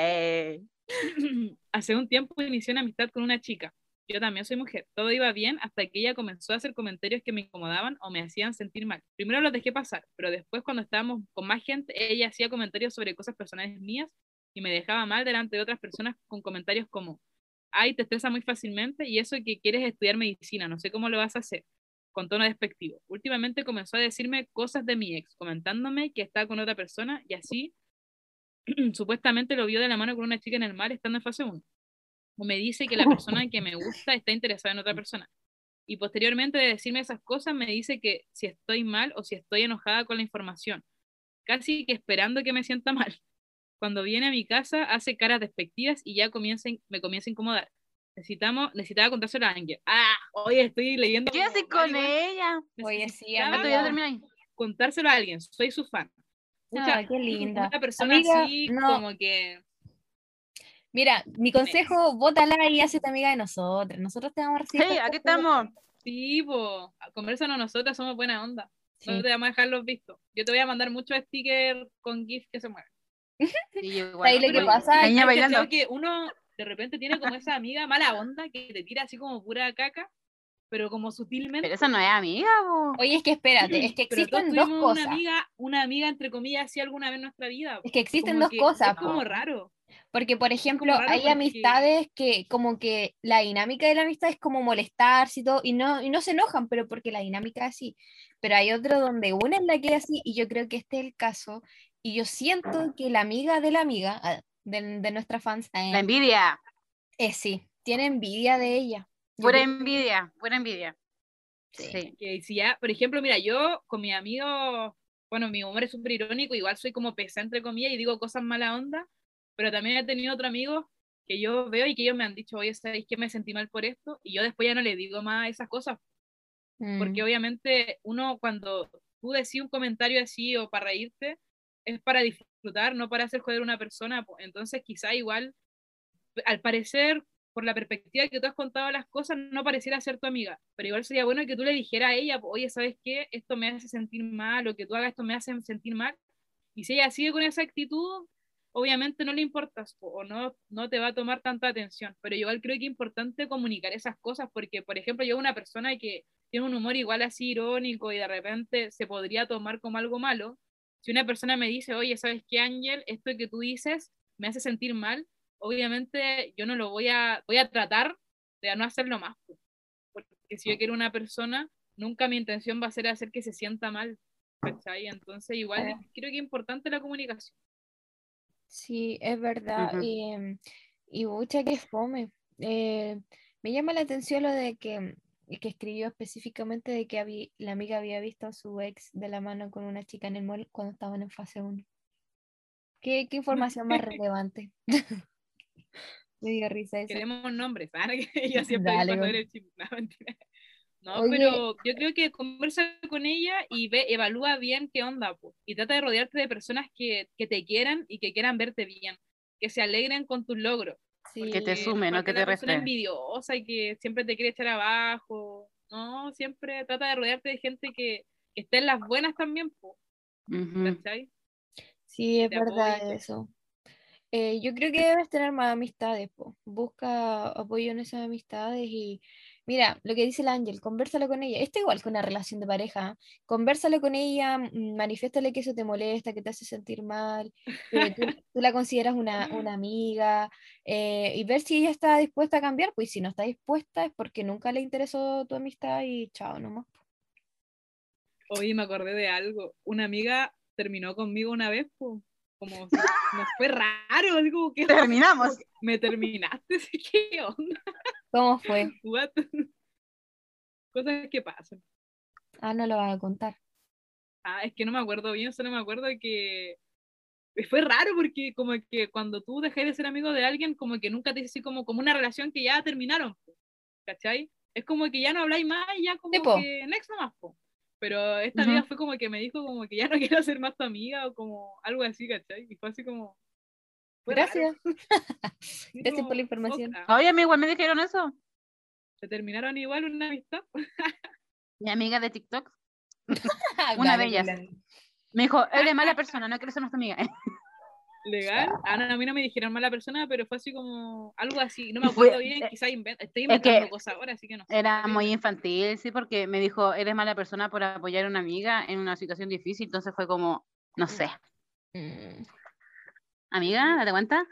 Eh. hace un tiempo inicié una amistad con una chica. Yo también soy mujer. Todo iba bien hasta que ella comenzó a hacer comentarios que me incomodaban o me hacían sentir mal. Primero los dejé pasar, pero después cuando estábamos con más gente, ella hacía comentarios sobre cosas personales mías y me dejaba mal delante de otras personas con comentarios como, ay, te estresa muy fácilmente y eso que quieres estudiar medicina, no sé cómo lo vas a hacer, con tono despectivo. Últimamente comenzó a decirme cosas de mi ex, comentándome que está con otra persona y así supuestamente lo vio de la mano con una chica en el mar estando en fase 1 o me dice que la persona que me gusta está interesada en otra persona. Y posteriormente de decirme esas cosas, me dice que si estoy mal o si estoy enojada con la información, casi que esperando que me sienta mal. Cuando viene a mi casa, hace caras despectivas y ya comienza, me comienza a incomodar. Necesitamos, necesitaba contárselo a Ángel. Ah, hoy estoy leyendo. ¿Qué haces con ella? Oye, sí, no amiga. Contárselo a alguien, soy su fan. Ah, qué linda. Una persona Amiga, así no. como que Mira, mi consejo, bótala y hazte amiga de nosotros. Nosotros te vamos a recibir. Hey, aquí estamos. Sí, po, conversanos nosotras, somos buena onda. No Sí. te vamos a dejar los vistos. Yo te voy a mandar muchos stickers con GIF que se mueven. Sí, igual. Ahí lo que pasa la es niña ¿Has bailando. cachado que uno de repente tiene como esa amiga mala onda que te tira así como pura caca, pero como sutilmente. Pero esa no es amiga, po. Oye, es que espérate, es que Pero existen dos cosas. una amiga, una amiga entre comillas así alguna vez en nuestra vida. Es que existen Como dos que cosas. Es como raro. Porque, por ejemplo, hay porque- amistades que como que la dinámica de la amistad es como molestarse y todo, y no, y no se enojan, pero porque la dinámica es así. Pero hay otro donde una es la que es así, y yo creo que este es el caso, y yo siento que la amiga de la amiga, ah, de, de nuestra fans, La envidia. eh, sí, tiene envidia de ella. Yo creo- envidia, pura envidia. Sí. Sí. Que si ya, por ejemplo, mira, yo con mi amigo, bueno, mi humor es súper irónico, igual soy como pesada entre comillas y digo cosas mala onda, pero también he tenido otro amigo que yo veo y que ellos me han dicho, oye, ¿sabéis que me sentí mal por esto? Y yo después ya no le digo más esas cosas, porque Mm, obviamente uno cuando tú decís un comentario así o para reírte, es para disfrutar, no para hacer joder a una persona, entonces quizá igual, al parecer, por la perspectiva que tú has contado las cosas, no pareciera ser tu amiga, pero igual sería bueno que tú le dijeras a ella, oye, ¿sabes qué? Esto me hace sentir mal, o que tú hagas esto me hace sentir mal, y si ella sigue con esa actitud, obviamente no le importas po, o no, no te va a tomar tanta atención, pero igual creo que es importante comunicar esas cosas, porque, por ejemplo, yo una persona que tiene un humor igual así irónico y de repente se podría tomar como algo malo, si una persona me dice, oye, ¿sabes qué, Ángel? Esto que tú dices me hace sentir mal, obviamente yo no lo voy a, voy a tratar de no hacerlo más, po. porque si yo quiero una persona, nunca mi intención va a ser hacer que se sienta mal, ¿cachai? Entonces igual Claro. creo que es importante la comunicación. Sí, es verdad. Y, y mucha que fome. Eh, me llama la atención lo de que, que escribió específicamente de que habí- la amiga había visto a su ex de la mano con una chica en el mall cuando estaban en fase 1. ¿Qué, qué información más relevante? Me dio risa eso. Queremos nombres, ¿ah? Que ella siempre Dale, cuando chico. No, mentira. No, Oye. pero yo creo que conversa con ella y ve, evalúa bien qué onda, po, y trata de rodearte de personas que, que te quieran y que quieran verte bien, que se alegren con tus logros. Sí, Que te que sume, no que te la persona reste. envidiosa y que siempre te quiere echar abajo. No, siempre trata de rodearte de gente que, que esté en las buenas también, po, Ujú. ¿cachai? sí, es verdad apoye. eso. Eh, yo creo que debes tener más amistades, po. Busca apoyo en esas amistades y mira, lo que dice el ángel, conversalo con ella. Esto igual que una relación de pareja. Conversalo con ella, mm, manifiéstale que eso te molesta, que te hace sentir mal, que tú, tú la consideras una, una amiga eh, y ver si ella está dispuesta a cambiar. Pues si no está dispuesta es porque nunca le interesó tu amistad y chao nomás. Oye, me acordé de algo. Una amiga terminó conmigo una vez, po, como nos fue raro, como que Terminamos. me terminaste, ¿qué onda? ¿Cómo fue? What? Cosas que pasan. Ah, no lo vas a contar. Ah, es que no me acuerdo bien, solo me acuerdo que fue raro porque como que cuando tú dejas de ser amigo de alguien, como que nunca te dice así como, como una relación que ya terminaron, ¿cachai? Es como que ya no habláis más y ya como Sí, po. que next nomás, po. Pero esta Ujú. amiga fue como que me dijo como que ya no quiero ser más tu amiga o como algo así, ¿cachai? Y fue así como... Gracias. Gracias por la información. Oye, a mí igual me dijeron eso. ¿Se terminaron igual una amistad? Mi amiga de TikTok Una dale, de ellas. me dijo, eres mala persona, no quiero ser nuestra amiga. ¿Legal? Ah, no, a mí no me dijeron mala persona, pero fue así como algo así. No me Fue- acuerdo bien, eh, quizás invent- estoy es que inventando cosas ahora, así que no sé. Era muy infantil, sí, porque me dijo, eres mala persona por apoyar a una amiga en una situación difícil, entonces fue como, no sé. Mm, Amiga, ¿date cuenta?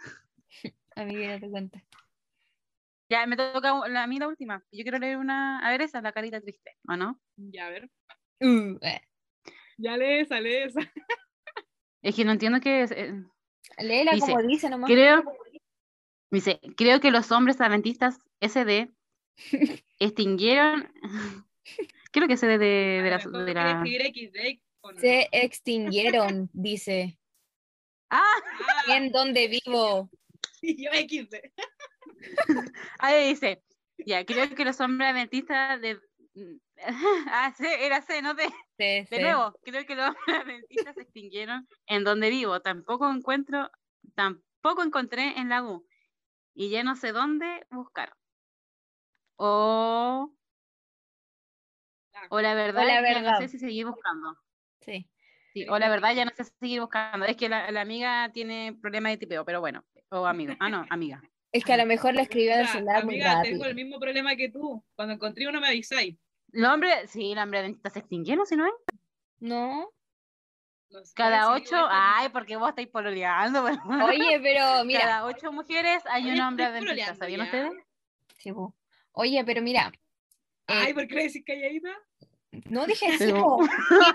amiga, date cuenta. Ya, me toca la, a mí la última. Yo quiero leer una, a ver esa, la carita triste, ¿o no? Ya, a ver. Uh, eh. Ya lee esa, lee esa. Es que no entiendo qué es. eh, Léela Dice, como dice nomás. Creo, dice, creo que los hombres adventistas SD extinguieron. Creo que SD de, de la. de Se extinguieron, dice. Ah, Ah, ¿En dónde vivo? y yo XD. ahí dice, ya, creo que los hombres adventistas de. Ah, sí, era C, no. Sí, De sí. nuevo, creo que los hombres adventistas se extinguieron en donde vivo. Tampoco encuentro, tampoco encontré en la U. Y ya no sé dónde buscar. O, o la verdad, la ya no verdad. sé si seguir buscando. Sí. Sí, o la verdad ya no sé seguir buscando. Es que la, la amiga tiene problemas de tipeo, pero bueno. O amigo. Ah, no, amiga. Es que a lo mejor lo escribió en el celular muy amiga, rápido. tengo el mismo problema que tú. Cuando encontré uno me avisáis. Los hombres, sí, los hombres adventistas se extinguieron, si no es. No, Cada ocho, ay, porque vos estáis pololeando. Oye, pero mira, Cada ocho mujeres hay un hombre pololeando ¿sabían ustedes? sí, po. oye, pero mira, Ay, eh, ¿por qué le decís calladita? No dije Sí, sí, po. po. Sí,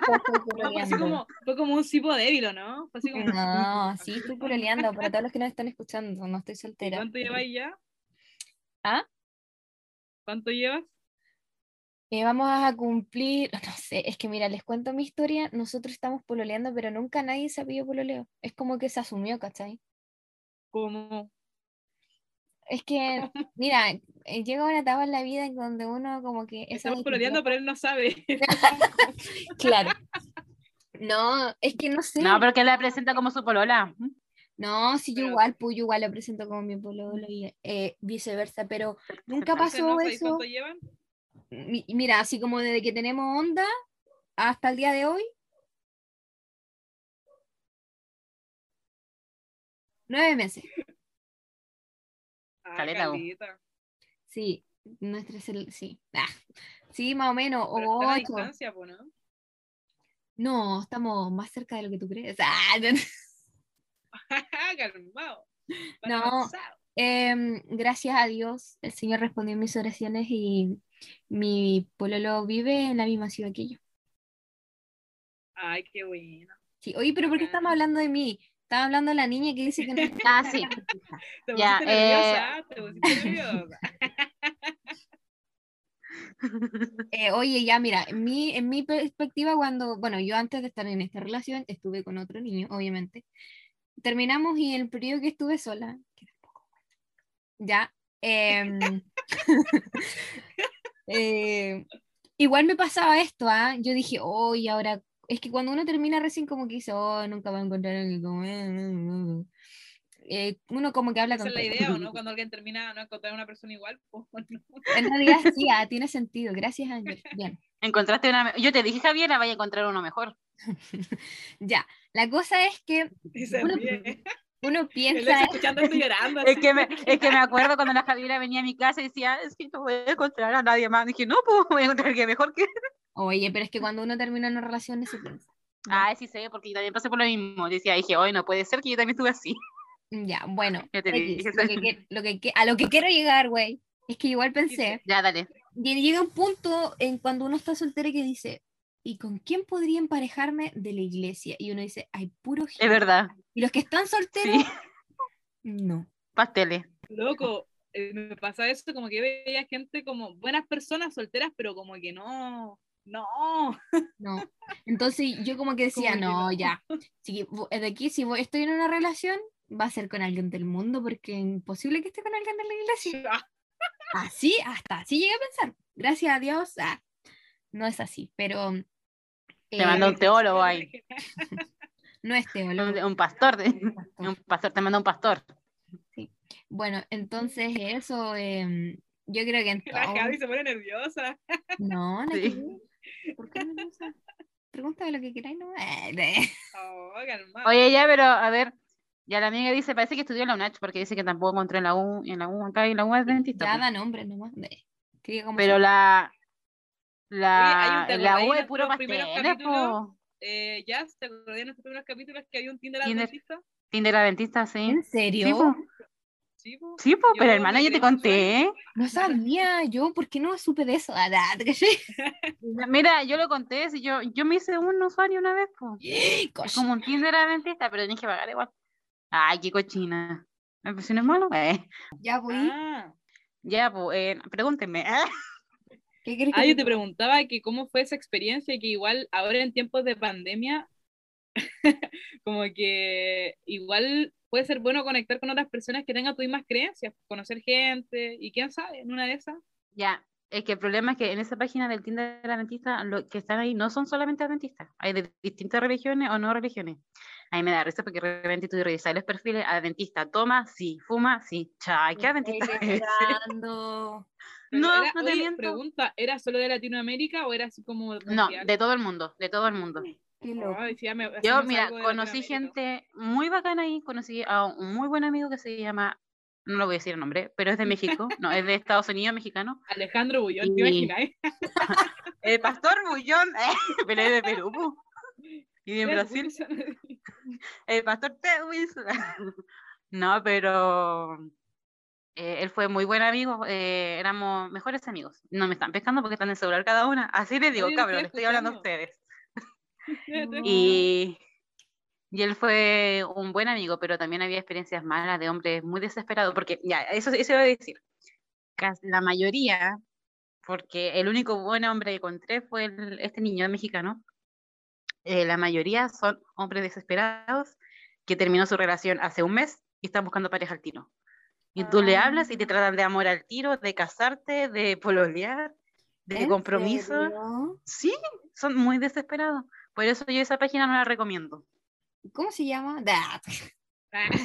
po, estoy No, fue como, fue como un cipo débil, ¿o no? Fue así como, No, sí, estoy pololeando. Para todos los que nos están escuchando, no estoy ¿y soltera. ¿cuánto lleváis ya? ¿Ah? ¿Cuánto llevas? Eh, vamos a cumplir, no sé, es que mira, les cuento mi historia. Nosotros estamos pololeando, pero nunca nadie se ha pedido pololeo. Es como que se asumió, ¿cachai? Como, Es que, mira, eh, llega una etapa en la vida en donde uno como que... estamos pololeando, pero él no sabe. Claro. No, es que no sé. No, pero que la presenta como su polola. No, sí, yo igual, pues yo igual lo presento como mi pololo y eh, viceversa, pero nunca pasó ¿no sabéis eso. ¿Cuánto llevan? Mi- Mira, así como desde que tenemos onda hasta el día de hoy. Nueve meses. Ah, Caleta, vos. caleta. Sí, nuestra cel- sí. Ah, sí, más o menos, Pero o está a la ocho. distancia, po, ¿no? No, estamos más cerca de lo que tú crees. Ah, no, no. Calmado. No. Em, gracias a Dios, el Señor respondió mis oraciones y mi pololo vive en la misma ciudad que yo. Ay, qué bueno. Sí, oye, pero ¿por qué estamos hablando de mí? Estaba hablando de la niña que dice que no. Ah, sí. Te Ya, pusiste nerviosa, te pusiste nerviosa. Eh, oye, ya mira, en mi, en mi perspectiva, cuando, bueno, yo antes de estar en esta relación estuve con otro niño, obviamente. Terminamos y el periodo que estuve sola, que tampoco ya, em, eh, igual me pasaba esto, ¿ah? Yo dije, oh, y ahora, es que cuando uno termina recién como que dice, oh, nunca va a encontrar a alguien como... eh, uno como que habla Esa con es la idea, ¿o no? Cuando alguien termina no encontrar una persona igual, pues no. En realidad sí, ah, tiene sentido, gracias Ángel. Bien. Encontraste una. Yo te dije, Javiera, vaya a encontrar uno mejor. Ya, la cosa es que Uno-. Uno piensa, escuchando llorando. Es que, me, es que me acuerdo cuando la Javiera venía a mi casa y decía, es que no voy a encontrar a nadie más. Dije, no, pues voy a encontrar a alguien mejor que. oye, pero es que cuando uno termina una relación eso piensa. Ah, sí sé, porque yo también pasé por lo mismo. Decía, dije, hoy no puede ser que yo también estuve así. Ya, bueno, Ya te X, dije, lo que que- lo que que- a lo que quiero llegar, güey, es que igual pensé, Ya, dale. y llega un punto en cuando uno está soltero que dice, ¿y con quién podría emparejarme de la iglesia? Y uno dice, hay puro Es gil". verdad. Y los que están solteros, Sí, no. pasteles. Loco, eh, me pasa eso, como que veía gente como buenas personas solteras, pero como que no, no. No. Entonces yo como que decía, Como que no, no. ya. Si, vo- de aquí, si voy- estoy en una relación, va a ser con alguien del mundo, porque es imposible que esté con alguien de la iglesia. Así, hasta así llegué a pensar. Gracias a Dios, ah, no es así, pero Te eh, mandó un teólogo ahí. no es teólogo. Un, un pastor. de- un pastor, te mandó un pastor. Bueno, entonces eso, em, yo creo que en La Javi se pone nerviosa. No, no Sí. ¿Por qué no usa? Pregúntame lo que queráis, no. Oh. Oye, ya, pero a ver. Ya la amiga dice, parece que estudió en la UNACH porque dice que tampoco encontré en la U, en la U acá y la U es dentista. Ya pues. da nombre nomás. Pero si- la. Oye, La, hay un- ¿te en la U es puro nuestros Eh, ya, ¿te acordás de nuestros primeros capítulos que había un Tinder Tinder. adventista? Tinder adventista, sí. ¿En Sí, serio? po. Sí, po. Sí, po, pero Yo hermana, yo te conté. ¿eh? No sabía yo, ¿por qué no supe de eso? Ah. Mira, yo lo conté, si yo, yo me hice un usuario una vez, po. Es Cosh. como un Tinder adventista, pero tenés que pagar igual. Ay, qué cochina. ¿Me si no es malo? Eh. Ya voy. Ah, Ya, pues, eh, pregúntenme. ¿Qué crees ah, yo te preguntaba que cómo fue esa experiencia, que igual ahora en tiempos de pandemia, como que igual puede ser bueno conectar con otras personas que tengan tus mismas creencias, conocer gente, y quién sabe, en una de esas. Ya, es que el problema es que en esa página del Tinder adventista, los que están ahí no son solamente adventistas, hay de distintas religiones o no religiones. A mí me da risa porque de repente tú revisas los perfiles, adventista, toma, sí, fuma, sí, chay, ¿qué adventista Estoy es? No, era- no te oye, miento. Pregunta, ¿era solo de Latinoamérica o era así como No, de todo el mundo, de todo el mundo. Ay, sí, me- Yo, mira, conocí gente muy bacana ahí, conocí a un muy buen amigo que se llama, no lo voy a decir el nombre, pero es de México, no, es de Estados Unidos, mexicano. Alejandro Bullón, ¿te Y- imaginas? El pastor Bullón, pero es de Perú. Y en Brasil, Wilson. el pastor Ted Wilson. No, pero eh, él fue muy buen amigo, eh, éramos mejores amigos. No me están pescando porque están en el celular cada una. Así les digo, Oye, cabrón, estoy le estoy hablando a ustedes. Y, y él fue un buen amigo, pero también había experiencias malas de hombres muy desesperados, porque ya, eso, eso iba a decir. La mayoría, porque el único buen hombre que encontré fue el- este niño mexicano, eh, la mayoría son hombres desesperados que terminó su relación hace un mes y están buscando pareja al tiro. Y tú le hablas y te tratan de amor al tiro, de casarte, de pololear, de ¿En compromiso. serio? Sí, son muy desesperados. Por eso yo esa página no la recomiendo. ¿Cómo se llama? Ah,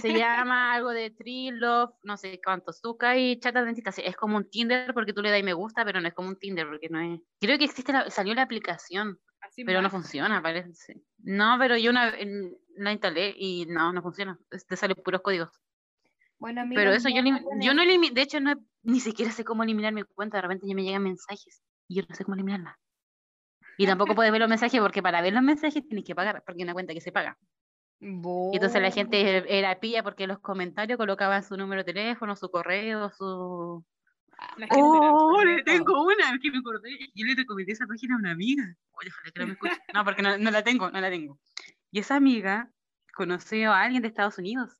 Se llama algo de Tree Love, no sé cuánto, Zuka y Chata Dentista. Es como un Tinder porque tú le das me gusta, pero no es como un Tinder porque no es. Creo que existe la- salió la aplicación, pero no funciona, parece. No, pero yo una, la instalé y no, no funciona. Te salen puros códigos. Bueno, Pero amigos, eso yo, yo no eso. elimi- de hecho no ni siquiera sé cómo eliminar mi cuenta, de repente ya me llegan mensajes y yo no sé cómo eliminarla. Y tampoco puedes ver los mensajes porque para ver los mensajes tienes que pagar, porque es una cuenta que se paga. Y entonces la gente era pilla porque los comentarios colocaban su número de teléfono, su correo, su... ¡Oh, le tengo una! Es que me acordé. Yo le recomendé esa página a una amiga. Oye, ojalá que no me escuche. No, porque no, no la tengo, no la tengo. Y esa amiga conoció a alguien de Estados Unidos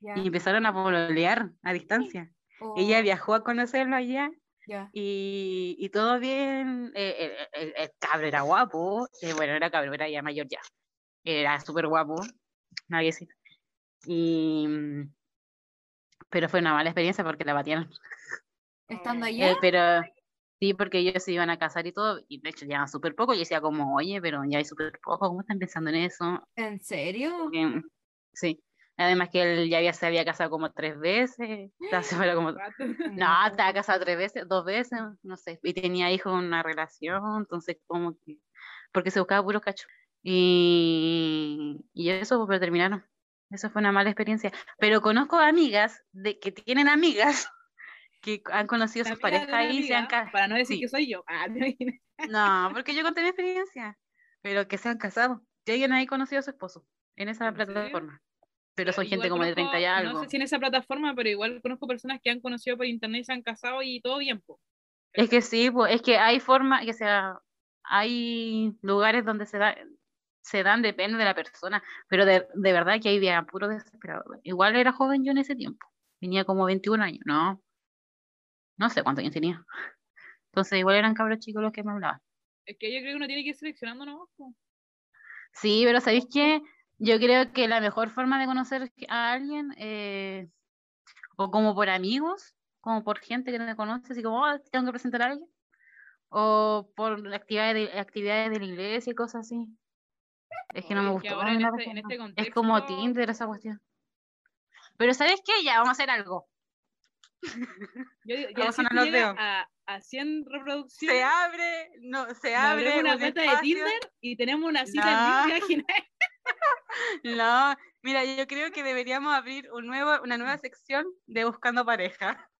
Ya. y empezaron a pololear a distancia. Ella Oh, viajó a conocerlo allá ya. y, y todo bien. eh, el, el- el cabro era guapo. eh, bueno, era cabro, era ya mayor ya. Era súper guapo. Nadie decir. Y. mm, Pero fue una mala experiencia porque la batearon. Estando Eh, allá. pero sí, porque ellos se iban a casar y todo. Y de hecho llevan súper poco. Y decía, como, oye, pero ya hay súper poco. ¿Cómo están pensando en eso? ¿En serio? Em, sí. Además que él ya había, se había casado como tres veces. como no, estaba casado tres veces, dos veces, no sé, y tenía hijos en una relación, entonces como que, porque se buscaba puro cacho. Y, y eso, pero terminaron. Eso fue una mala experiencia. Pero conozco amigas de que tienen amigas que han conocido La sus parejas y se han casado. Para no decir sí. que soy yo. Ah. No, porque yo conté mi experiencia, pero que se han casado. Y alguien ahí conoció a su esposo en esa plataforma. Pero son gente Igual como de 30 y algo. No sé si en esa plataforma, pero igual conozco personas que han conocido por internet y se han casado y todo bien. po. Es que sí, pues, es que hay forma, que sea, hay lugares donde se da, se dan, depende de la persona, pero de, de verdad que ahí había puro desesperado. Igual era joven yo en ese tiempo, tenía como 21 años, no, no sé cuántos años tenía. Entonces igual eran cabros chicos los que me hablaban. Es que yo creo que uno tiene que ir seleccionando nomás. Sí, pero ¿sabéis qué? Yo creo que la mejor forma de conocer a alguien, eh, o como por amigos, como por gente que no te conoce, así como, "Oh, tengo que presentar a alguien, o por actividades de, actividades de la iglesia y cosas así. Es que no me gustó. en este- en este Es como Tinder esa cuestión. Pero ¿sabes qué? Ya, vamos a hacer algo. Yo, digo, ya si a los dedos. a, a 100 reproducciones, Se abre, no, se abre una un cuenta de. Tinder y tenemos una cita No. en página. No, mira, yo creo que deberíamos abrir un nuevo, una nueva sección de buscando pareja.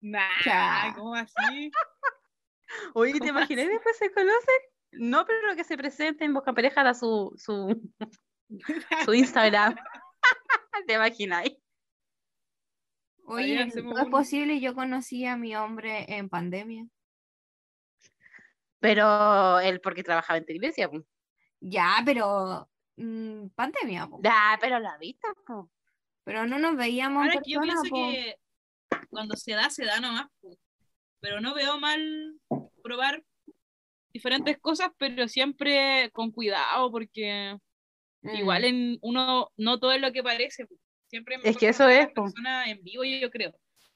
Nah. ¿cómo así? Oye, ¿te ¿Cómo imaginas después se conocen? No, pero que se presenten, buscan pareja, da su, su, su Instagram. ¿Te imaginas? Oye, todo es posible. Yo conocí a mi hombre en pandemia. Pero él porque trabajaba en tu iglesia. po. Ya, pero mm, pandemia, po. Ya, pero la viste, po. pero no nos veíamos en Ahora que yo pienso po. que cuando se da, se da nomás. po. Pero no veo mal probar diferentes cosas, pero siempre con cuidado, porque Mm. igual en uno no todo es lo que parece. Siempre Es que eso es, persona en vivo, yo, creo.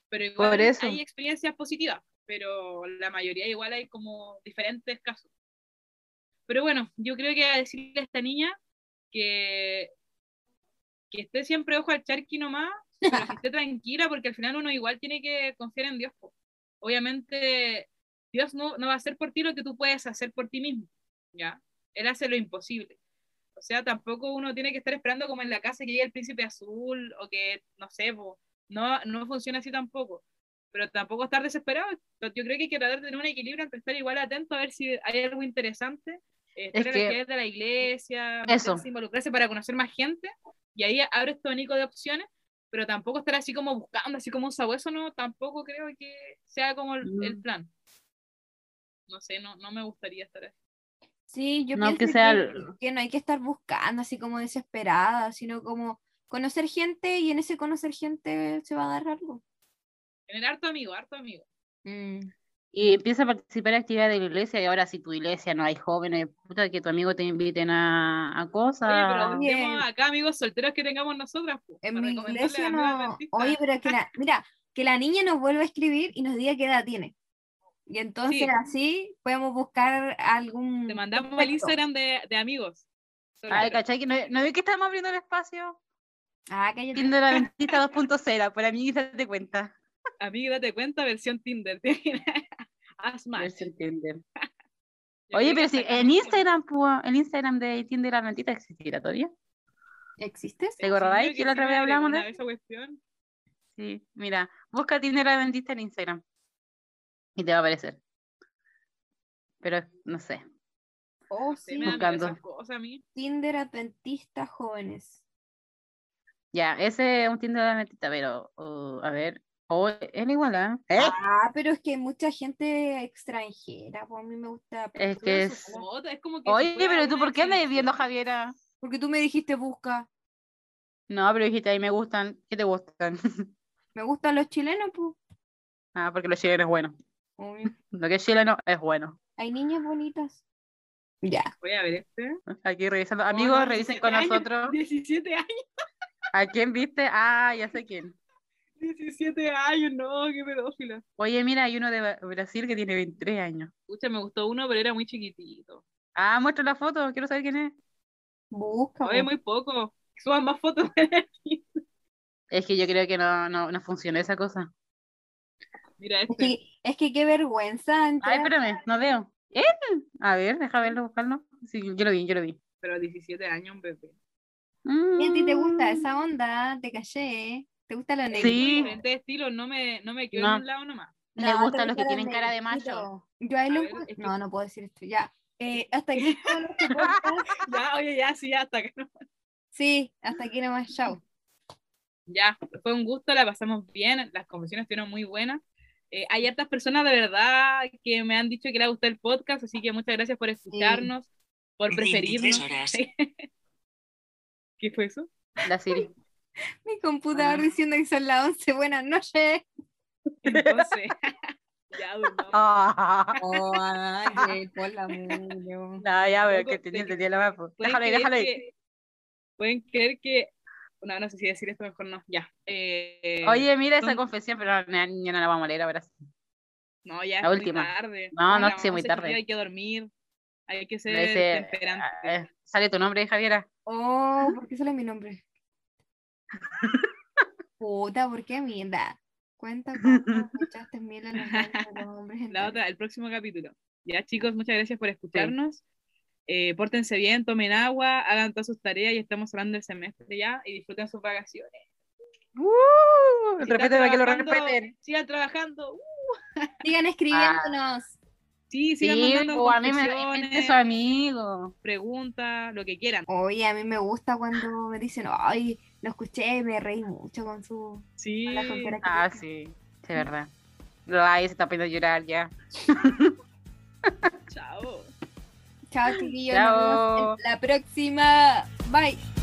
Pero igual Por eso. hay experiencias positivas, pero la mayoría igual hay como diferentes casos. Pero bueno, yo creo que a decirle a esta niña que, que esté siempre ojo al charqui nomás, pero que esté tranquila, porque al final uno igual tiene que confiar en Dios. Obviamente, Dios no, no va a hacer por ti lo que tú puedes hacer por ti mismo, ¿ya? Él hace lo imposible. O sea, tampoco uno tiene que estar esperando como en la casa que llegue el príncipe azul o que, no sé, po, no, no funciona así tampoco. Pero tampoco estar desesperado. Yo creo que hay que tratar de tener un equilibrio entre estar igual atento a ver si hay algo interesante eh, Es estar en que- actividades de la iglesia, Eso. involucrarse para conocer más gente, y ahí abre este abanico de opciones, pero tampoco estar así como buscando, así como un sabueso, no, tampoco creo que sea como el, el plan. No sé, no, no me gustaría estar así. Sí, yo No pienso que sea no hay que estar buscando así como desesperada, sino como conocer gente y en ese conocer gente se va a dar algo. Tener harto amigo, harto amigo. Mm. Y empieza a participar en actividades de la iglesia y ahora si tu iglesia no hay jóvenes, puta que tu amigo te inviten a, a cosas. Oye, pero busquemos acá amigos solteros que tengamos nosotras. po, En mi iglesia no. Oye, pero que la, mira, que la niña nos vuelva a escribir y nos diga qué edad tiene. Y entonces Sí. así podemos buscar algún. Te mandamos el. Instagram de, de amigos. Ay. ¿cachai? No, no vi que estamos abriendo el espacio. Ah, cállate. Tinder Adventista 2.0, por mí date cuenta. Amigo, date cuenta, versión Tinder. Haz más. Versión Tinder. Oye, pero si en. Instagram, pues, el Instagram de Tinder Adventista existirá todavía. ¿Existe? ¿Te acordáis que la otra vez hablamos de esa cuestión. Sí, mira, busca Tinder Adventista en Instagram y te va a aparecer. Pero no sé. Oh, Sí, Buscando. esas cosas a mí. Tinder Adventista Jóvenes. Ya, ese es un Tinder Adventista, pero uh, a ver. Oh, es igual, ¿ah? ¿Eh? Ah, pero es que hay mucha gente extranjera. Pues a mí me gusta. Es que es. foto, es como que Oye, pero tú, ¿por qué andas viendo a Javiera? Porque tú me dijiste busca. No, pero dijiste ahí me gustan. ¿Qué te gustan? Me gustan los chilenos, pues. ah, porque los chilenos es bueno. Lo que es chileno es bueno. Hay niñas bonitas. Ya. Voy a ver este. Aquí revisando. Amigos, revisen 17 con años, nosotros. 17 años, ¿A quién viste? Ah, ya sé quién. 17 años, no, qué pedófila. Oye, mira, hay uno de Brasil que tiene 23 años. Escucha, me gustó uno, pero era muy chiquitito. Ah, muestra la foto, quiero saber quién es. Busca. Oye, muy poco. Suban más fotos de. Es que yo creo que no, no, no funcionó esa cosa. Mira Es este. Es que qué vergüenza. Ay, entrar- espérame, no veo. ¿Él? A ver, deja verlo, buscarlo. Sí, yo lo vi, yo lo vi. Pero 17 años, un bebé. ¿Y a ti te gusta Mm. esa onda? Te callé. ¿Te gusta lo negro? Sí. Diferentes estilos, no me, no me quedo No. en un lado nomás. No, gustan los que tienen cara de macho. Yo ahí lo A ver, es que- No, no puedo decir esto. Ya. Eh, hasta aquí podcast. Ya, oye, ya, sí, hasta que no. Sí, hasta aquí nomás. Chao. Ya, fue un gusto, la pasamos bien, las conversaciones estuvieron muy buenas. Eh, hay hartas personas de verdad que me han dicho que les gusta el podcast, así que muchas gracias por escucharnos, por 23 preferirnos. ¿Qué fue eso? La Siri. Mi computador Ah. diciendo que son las 11. Buenas noches. Entonces, ya durmamos. Ah, Oh, Ángel, por la no, ya, Loco, que tenía, te- tenía la po. ¿Pueden Déjalo ahí, déjalo ahí. Pueden creer que. No, no sé si decir esto mejor no. Ya. Eh, Oye, mira esa confesión, pero no, ya no la vamos a leer ahora. sí. No, ya la es última. muy tarde. No, no, las sí, muy 11, tarde. Hay que dormir. Hay que ser dice, temperante. eh, sale tu nombre, Javiera. Oh, ¿por qué sale mi nombre? Puta, ¿por qué mierda? Cuenta cómo echaste miel en los hombres la otra, el próximo capítulo. Ya, chicos, muchas gracias por escucharnos. Eh, pórtense bien, tomen agua, hagan todas sus tareas y estamos hablando del semestre ya y disfruten sus vacaciones. Uh, Si que lo trabajando, respeten. Sigan trabajando. Uh, Sigan escribiéndonos. sí, sigan Sí, mandando po, a mí me su amigo. preguntas, lo que quieran. Oye, a mí me gusta cuando me dicen, ay, lo escuché y me reí mucho con su... Sí. con la tontera que Ah, dice". sí, de verdad. Ay, se está poniendo a llorar ya. Chao. Chao, chiquillos. Nos vemos Chao. en la próxima. Bye.